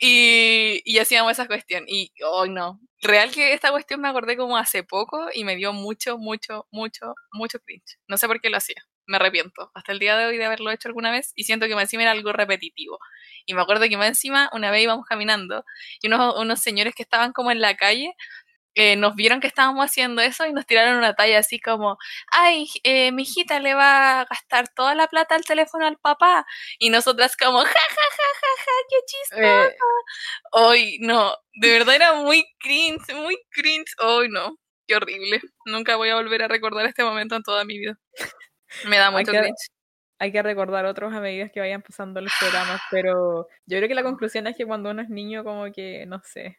Y, y hacíamos esa cuestión. Y hoy no. Real que esta cuestión me acordé como hace poco y me dio mucho, mucho, mucho, mucho cringe. No sé por qué lo hacía. Me arrepiento hasta el día de hoy de haberlo hecho alguna vez y siento que más encima era algo repetitivo. Y me acuerdo que más encima una vez íbamos caminando y unos, unos señores que estaban como en la calle eh, nos vieron que estábamos haciendo eso y nos tiraron una talla así como, ay, eh, mi hijita le va a gastar toda la plata al teléfono al papá. Y nosotras como, ja, ja, ja, ja, ja, qué chistoso. Hoy, no, de verdad era muy cringe, muy cringe. Hoy, no, qué horrible. Nunca voy a volver a recordar este momento en toda mi vida. Me da mucho cringe hay que recordar otros a medida que vayan pasando los programas, pero yo creo que la conclusión es que cuando uno es niño, como que, no sé,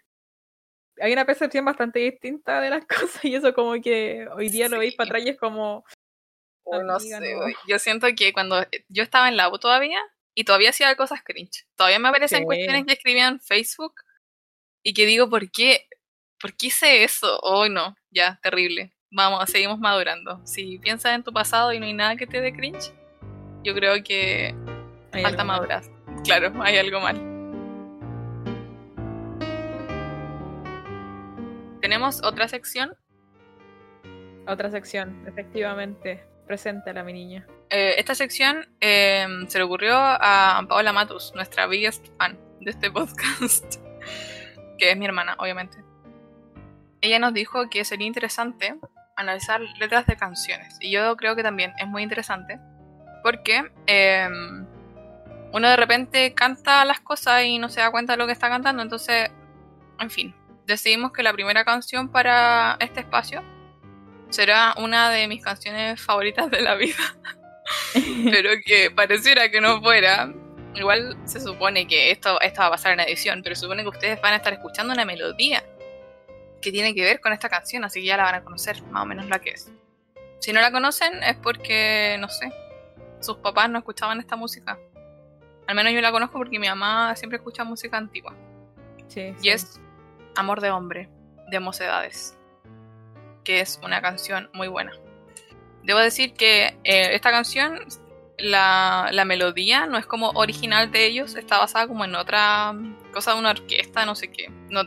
hay una percepción bastante distinta de las cosas y eso como que hoy día lo veis para atrás y es como... Oh, no sé, yo siento que cuando yo estaba en la U todavía y todavía hacía cosas cringe, todavía me aparecen cuestiones que escribía en Facebook y que digo, ¿por qué? ¿Por qué hice eso? Hoy oh, no, ya, terrible. Vamos, seguimos madurando. Si piensas en tu pasado y no hay nada que te dé cringe, yo creo que falta madurar. Claro, hay algo mal. Tenemos otra sección. Otra sección, efectivamente. Preséntala, mi niña. Eh, esta sección em, se le ocurrió a Paola Matus, nuestra biggest fan de este podcast, que es mi hermana, obviamente. Ella nos dijo que sería interesante analizar letras de canciones. Y yo creo que también es muy interesante porque em, uno de repente canta las cosas y no se da cuenta de lo que está cantando. Entonces, en fin, decidimos que la primera canción para este espacio será una de mis canciones favoritas de la vida. pero que pareciera que no fuera. Igual se supone que esto, esto va a pasar en edición, pero se supone que ustedes van a estar escuchando una melodía que tiene que ver con esta canción, así que ya la van a conocer, más o menos la que es. Si no la conocen es porque, no sé, sus papás no escuchaban esta música. Al menos yo la conozco porque mi mamá siempre escucha música antigua. Sí, y es Amor de Hombre, de Mocedades, que es una canción muy buena. Debo decir que eh, esta canción, la, melodía no es como original de ellos, está basada como en otra cosa de una orquesta, no sé qué. No,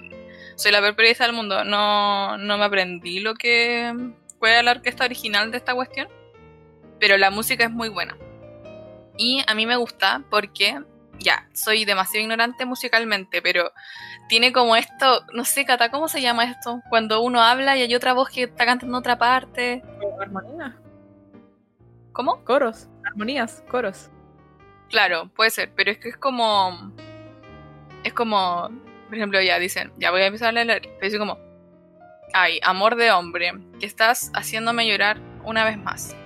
soy la peor periodista del mundo, no, no me aprendí lo que fue la orquesta original de esta cuestión, pero la música es muy buena. Y a mí me gusta porque ya, soy demasiado ignorante musicalmente, pero tiene como esto, no sé, Cata, ¿cómo se llama esto? Cuando uno habla y hay otra voz que está cantando otra parte. Armonía. ¿Cómo? Coros, armonías, coros. Claro, puede ser, pero es que es como. Es como. Por ejemplo, ya dicen, ya voy a empezar a leer, pero es como. Ay, amor de hombre, que estás haciéndome llorar una vez más.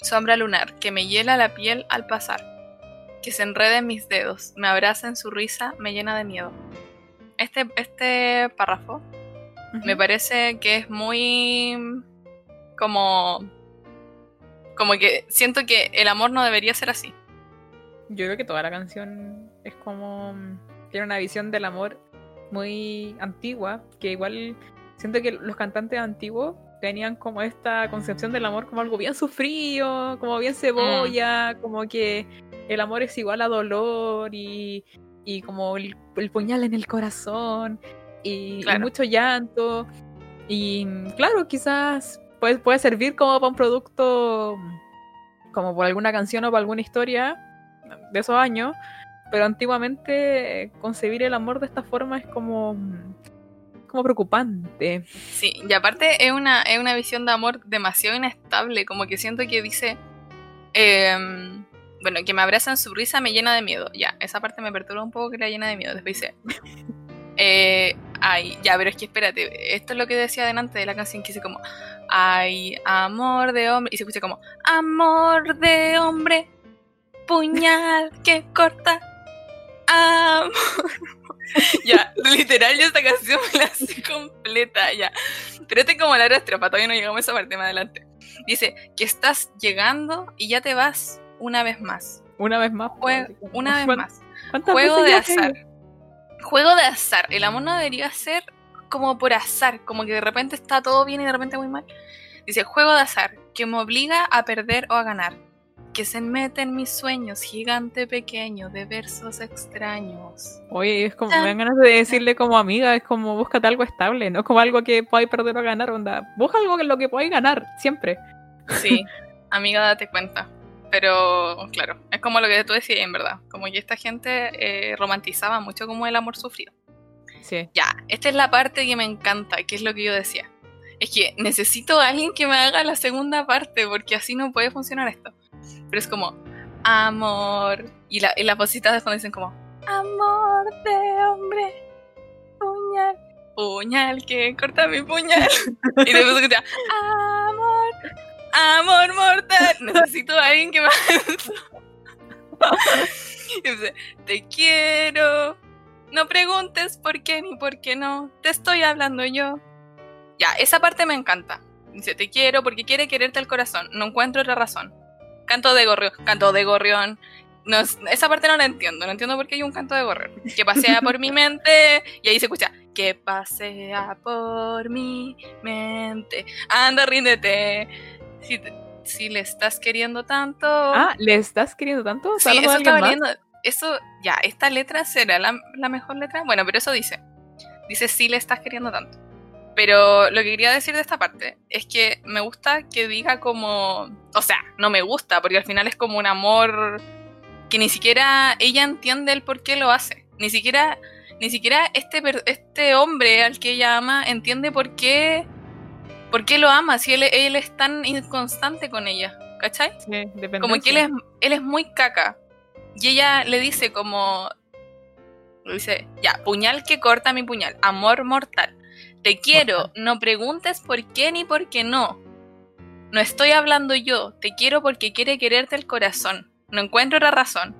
Sombra lunar, que me hiela la piel al pasar que se enrede en mis dedos, me abraza en su risa, me llena de miedo. Este, este párrafo me parece que es muy como como que siento que el amor no debería ser así. Yo creo que toda la canción es como tiene una visión del amor muy antigua, que igual siento que los cantantes antiguos tenían como esta concepción del amor como algo bien sufrido, como bien cebolla, mm. como que el amor es igual a dolor y, como el, puñal en el corazón y, mucho llanto. Y claro, quizás puede, puede servir como para un producto, como por alguna canción o para alguna historia de esos años, pero antiguamente concebir el amor de esta forma es como como preocupante. Sí, y aparte es una, es una visión de amor demasiado inestable, como que siento que dice, em, bueno, que me abrazan su risa me llena de miedo. Ya, esa parte me perturba un poco que la llena de miedo. Después dice, eh, ay, ya, pero es que espérate, esto es lo que decía delante de la canción que dice como, ay, amor de hombre, y se escucha como, amor de hombre, puñal que corta, amor. ya, literal, yo esta canción me la hace completa, ya. Pero este es como la estrofa, todavía no llegamos a esa parte más adelante. Dice que estás llegando y ya te vas una vez más. Una vez más. una vez más. Juego de azar. Juego de azar. El amor no debería ser como por azar, como que de repente está todo bien y de repente muy mal. Dice, juego de azar, que me obliga a perder o a ganar que se mete en mis sueños, gigante pequeño, de versos extraños. Oye, es como, me dan ganas de decirle como amiga, es como, búscate algo estable, no como algo que podáis perder o ganar, onda. Busca algo que lo que podáis ganar, siempre. Sí, amiga, date cuenta. Pero, claro, es como lo que tú decías, en verdad. Como que esta gente eh, romantizaba mucho como el amor sufrido. Sí. Ya, esta es la parte que me encanta, que es lo que yo decía. Es que necesito a alguien que me haga la segunda parte, porque así no puede funcionar esto. Pero es como, amor. Y, la, y las cositas de fondo dicen como, amor de hombre, puñal, puñal que corta mi puñal. y después escucha, amor, amor mortal. Necesito a alguien que me te quiero. No preguntes por qué ni por qué no. Te estoy hablando yo. Ya, esa parte me encanta. Dice, te quiero porque quiere quererte el corazón. No encuentro otra razón. Canto de gorrión. Canto de gorrión. No, esa parte no la entiendo. No entiendo por qué hay un canto de gorrión. Que pasea por mi mente. Y ahí se escucha. Que pasea por mi mente. Anda, ríndete. Si, le estás queriendo tanto. Ah, ¿le estás queriendo tanto? Sí, eso está valiendo. Eso, ya, esta letra será la, la mejor letra. Bueno, pero eso dice. Dice si le estás queriendo tanto. Pero lo que quería decir de esta parte es que me gusta que diga como. O sea, no me gusta, porque al final es como un amor que ni siquiera ella entiende el por qué lo hace. Ni siquiera, ni siquiera este, este hombre al que ella ama entiende por qué. ¿Por qué lo ama? Si él, él es tan inconstante con ella. ¿Cachai? Sí, como que él es, él es muy caca. Y ella le dice como. Le dice, ya, puñal que corta mi puñal, amor mortal. Te quiero, no preguntes por qué ni por qué no. No estoy hablando yo, te quiero porque quiere quererte el corazón. No encuentro la razón.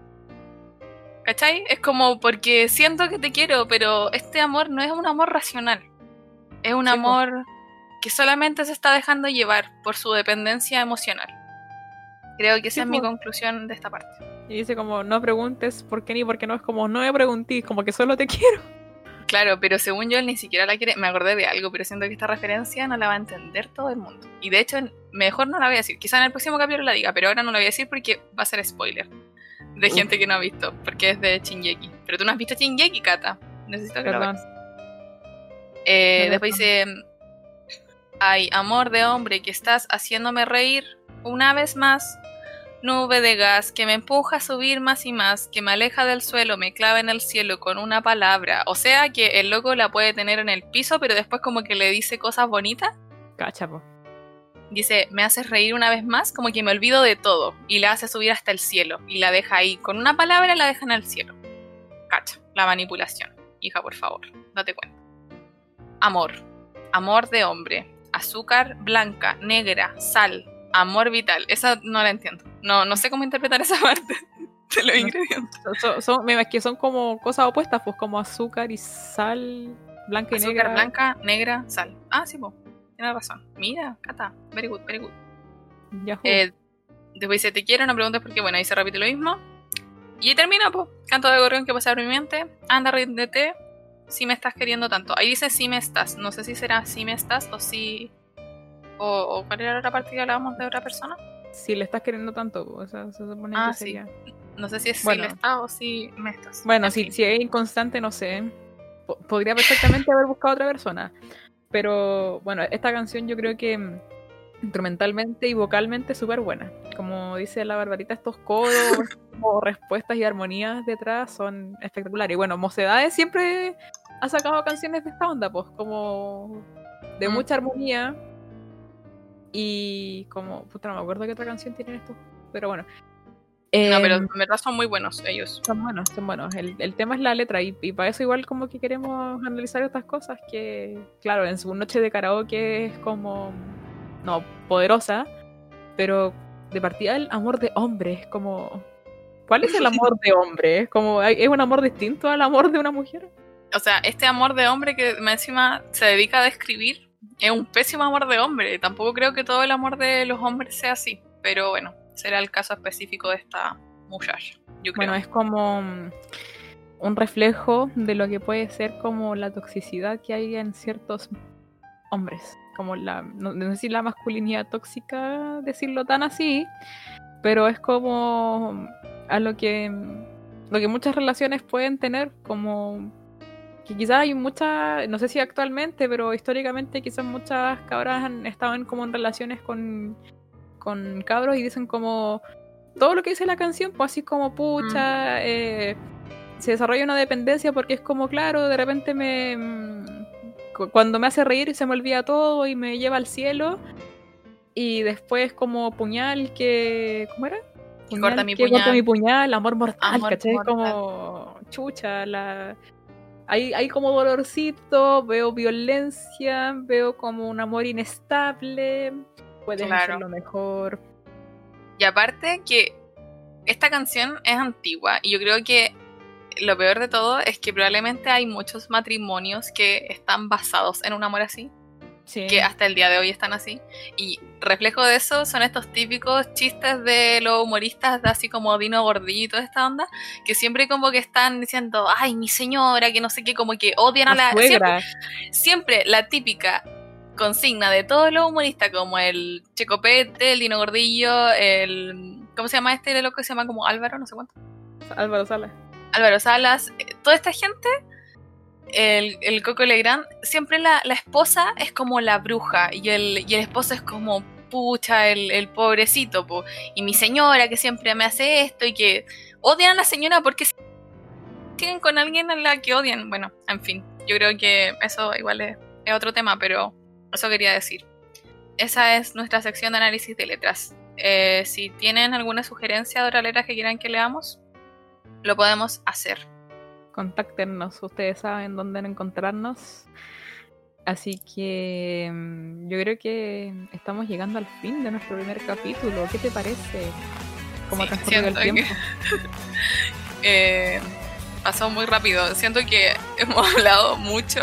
¿Cachai? Es como porque siento que te quiero, pero este amor no es un amor racional. Es un sí, amor pues. Que solamente se está dejando llevar por su dependencia emocional. Creo que esa sí, es mi conclusión de esta parte. Y dice como, no preguntes por qué ni por qué no, es como, no me pregunté, como que solo te quiero. Claro, pero según yo él ni siquiera la quiere. Me acordé de algo, pero siento que esta referencia no la va a entender todo el mundo. Y de hecho, mejor no la voy a decir. Quizá en el próximo capítulo la diga, pero ahora no la voy a decir porque va a ser spoiler. De Uf. gente que no ha visto, porque es de Shinjeki. Pero tú no has visto Shinjeki, Kata. Necesito que Perdón. lo veas. Eh, No, después no. dice: Ay, amor de hombre, que estás haciéndome reír una vez más. Nube de gas que me empuja a subir más y más, que me aleja del suelo, me clava en el cielo con una palabra. O sea que el loco la puede tener en el piso, pero después como que le dice cosas bonitas. Cacha, po. Dice, me haces reír una vez más, como que me olvido de todo. Y la hace subir hasta el cielo. Y la deja ahí. Con una palabra la deja en el cielo. Cacha, la manipulación. Hija, por favor, date cuenta. Amor. Amor de hombre. Azúcar blanca, negra, sal. Amor vital. Esa no la entiendo. No, no sé cómo interpretar esa parte de los No. ingredientes. Son, me- que son como cosas opuestas, pues como azúcar y sal, blanca y Azúcar negra. blanca, negra, sal. Ah, sí, po. Tienes razón. Mira, Cata. Very good, very good. Eh, después dice, te quiero, no preguntes por qué. Bueno, ahí se repite lo mismo. Y ahí termina, pues. Canto de gorrión que pasa por mi mente. Anda, ríndete. Si me estás queriendo tanto. Ahí dice si me estás. No sé si será si me estás o si... O, o cuál era la otra parte que hablábamos de otra persona. Si le estás queriendo tanto, o sea, se supone Ah, que sí. sería. No sé si es Bueno. si le estás o si me estás. Bueno, En si, si es inconstante, no sé. Po- podría perfectamente haber buscado otra persona. Pero bueno, esta canción yo creo que mm, instrumentalmente y vocalmente súper buena. Como dice la Barbarita, estos coros, como respuestas y armonías detrás son espectaculares. Y bueno, Mocedades siempre ha sacado canciones de esta onda, pues como de Mm. mucha armonía. Y como, puta, no me acuerdo qué otra canción tienen estos. Pero bueno. No, pero Em, en verdad son muy buenos ellos. son buenos, son buenos. El, el tema es la letra y, y para eso igual como que queremos analizar estas cosas que, claro, en su noche de karaoke es como, no, poderosa, pero de partida el amor de hombre es como... ¿Cuál es el amor de hombre? ¿Es, como, ¿Es un amor distinto al amor de una mujer? O sea, este amor de hombre que encima se dedica a describir es un pésimo amor de hombre. Tampoco creo que todo el amor de los hombres sea así. Pero bueno, será el caso específico de esta muchacha. Yo creo. Bueno, es como mm, un reflejo de lo que puede ser como la toxicidad que hay en ciertos hombres. Como la, no, no sé si la masculinidad tóxica, decirlo tan así, pero es como a lo que, lo que muchas relaciones pueden tener, como que quizás hay muchas, no sé si actualmente, pero históricamente quizás muchas cabras han estado en, como en relaciones con, con cabros y dicen como todo lo que dice la canción, pues así como pucha, mm. eh, se desarrolla una dependencia porque es como, claro, de repente me... Cuando me hace reír se me olvida todo y me lleva al cielo. Y después como puñal que... ¿Cómo era? corta mi puñal. Corta mi puñal, amor mortal, ¿cachai? Como chucha, la... Hay, hay como dolorcito, veo violencia, veo como un amor inestable, puede claro. lo mejor. Y aparte que esta canción es antigua y yo creo que lo peor de todo es que probablemente hay muchos matrimonios que están basados en un amor así. Que hasta el día de hoy están así. Y reflejo de eso son estos típicos chistes de los humoristas, de así como Dino Gordillo y toda esta onda, que siempre como que están diciendo, ay, mi señora, que no sé qué, como que odian a la... Siempre, siempre, la típica consigna de todos los humoristas, como el Checopete, el Dino Gordillo, el... ¿Cómo se llama este? Loco que se llama como Álvaro, no sé cuánto. Álvaro Salas. Álvaro Salas, eh, toda esta gente, el, el Coco Legrand, siempre la, esposa es como la bruja y el, y el esposo es como pucha, el, pobrecito, y mi señora que siempre me hace esto y que odian a la señora porque siguen con alguien a la que odian. Bueno, en fin, yo creo que eso igual es, otro tema, pero eso quería decir. Esa es nuestra sección de análisis de letras. Eh, si tienen alguna sugerencia de letras que quieran que leamos, lo podemos hacer. Contáctenos, ustedes saben dónde encontrarnos. Así que mm, yo creo que estamos llegando al fin de nuestro primer capítulo. ¿Qué te parece? ¿Cómo sí, el tiempo? eh, pasó muy rápido. Siento que hemos hablado mucho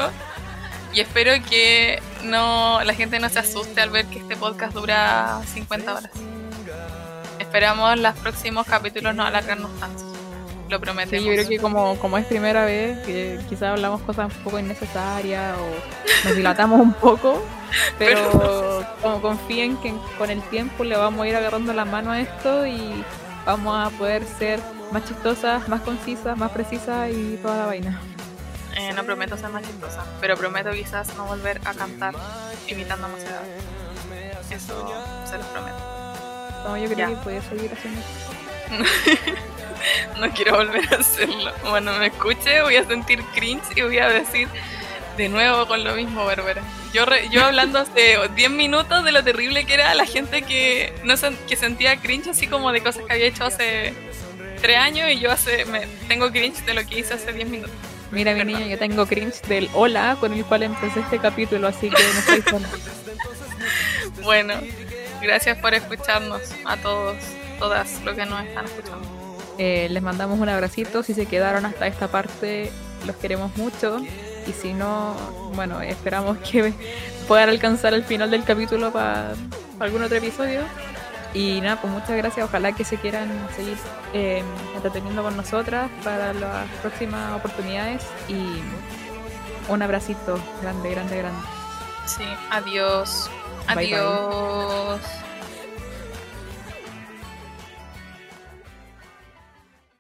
y espero que no la gente no se asuste al ver que este podcast dura 50 horas. Esperamos los próximos capítulos no alargarnos tanto lo prometemos. Sí, yo creo que como, como es primera vez, que quizás hablamos cosas un poco innecesarias o nos dilatamos un poco, pero, como confíen que con el tiempo le vamos a ir agarrando la mano a esto y vamos a poder ser más chistosas, más concisas, más precisas y toda la vaina. Eh, no prometo ser más chistosa, pero prometo quizás no volver a cantar imitando a Mocedad. Eso se los prometo. No, yo creo que puede seguir haciendo no quiero volver a hacerlo. Cuando me escuche voy a sentir cringe y voy a decir de nuevo con lo mismo, Bárbara. Yo, yo hablando hace 10 minutos de lo terrible que era la gente que, no que sentía cringe así como de cosas que había hecho hace 3 años y yo hace me, tengo cringe de lo que hice hace 10 minutos. Mira, mi niño, yo tengo cringe del hola con el cual empecé este capítulo, así que no estoy sola. bueno, gracias por escucharnos a todos, todas los que nos están escuchando. Eh, les mandamos un abracito. Si se quedaron hasta esta parte, los queremos mucho. Y si no, bueno, esperamos que puedan alcanzar el final del capítulo para algún otro episodio. Y nada, pues muchas gracias. Ojalá que se quieran seguir eh, entreteniendo con nosotras para las próximas oportunidades. Y un abracito grande, grande, grande. Sí, adiós. adiós.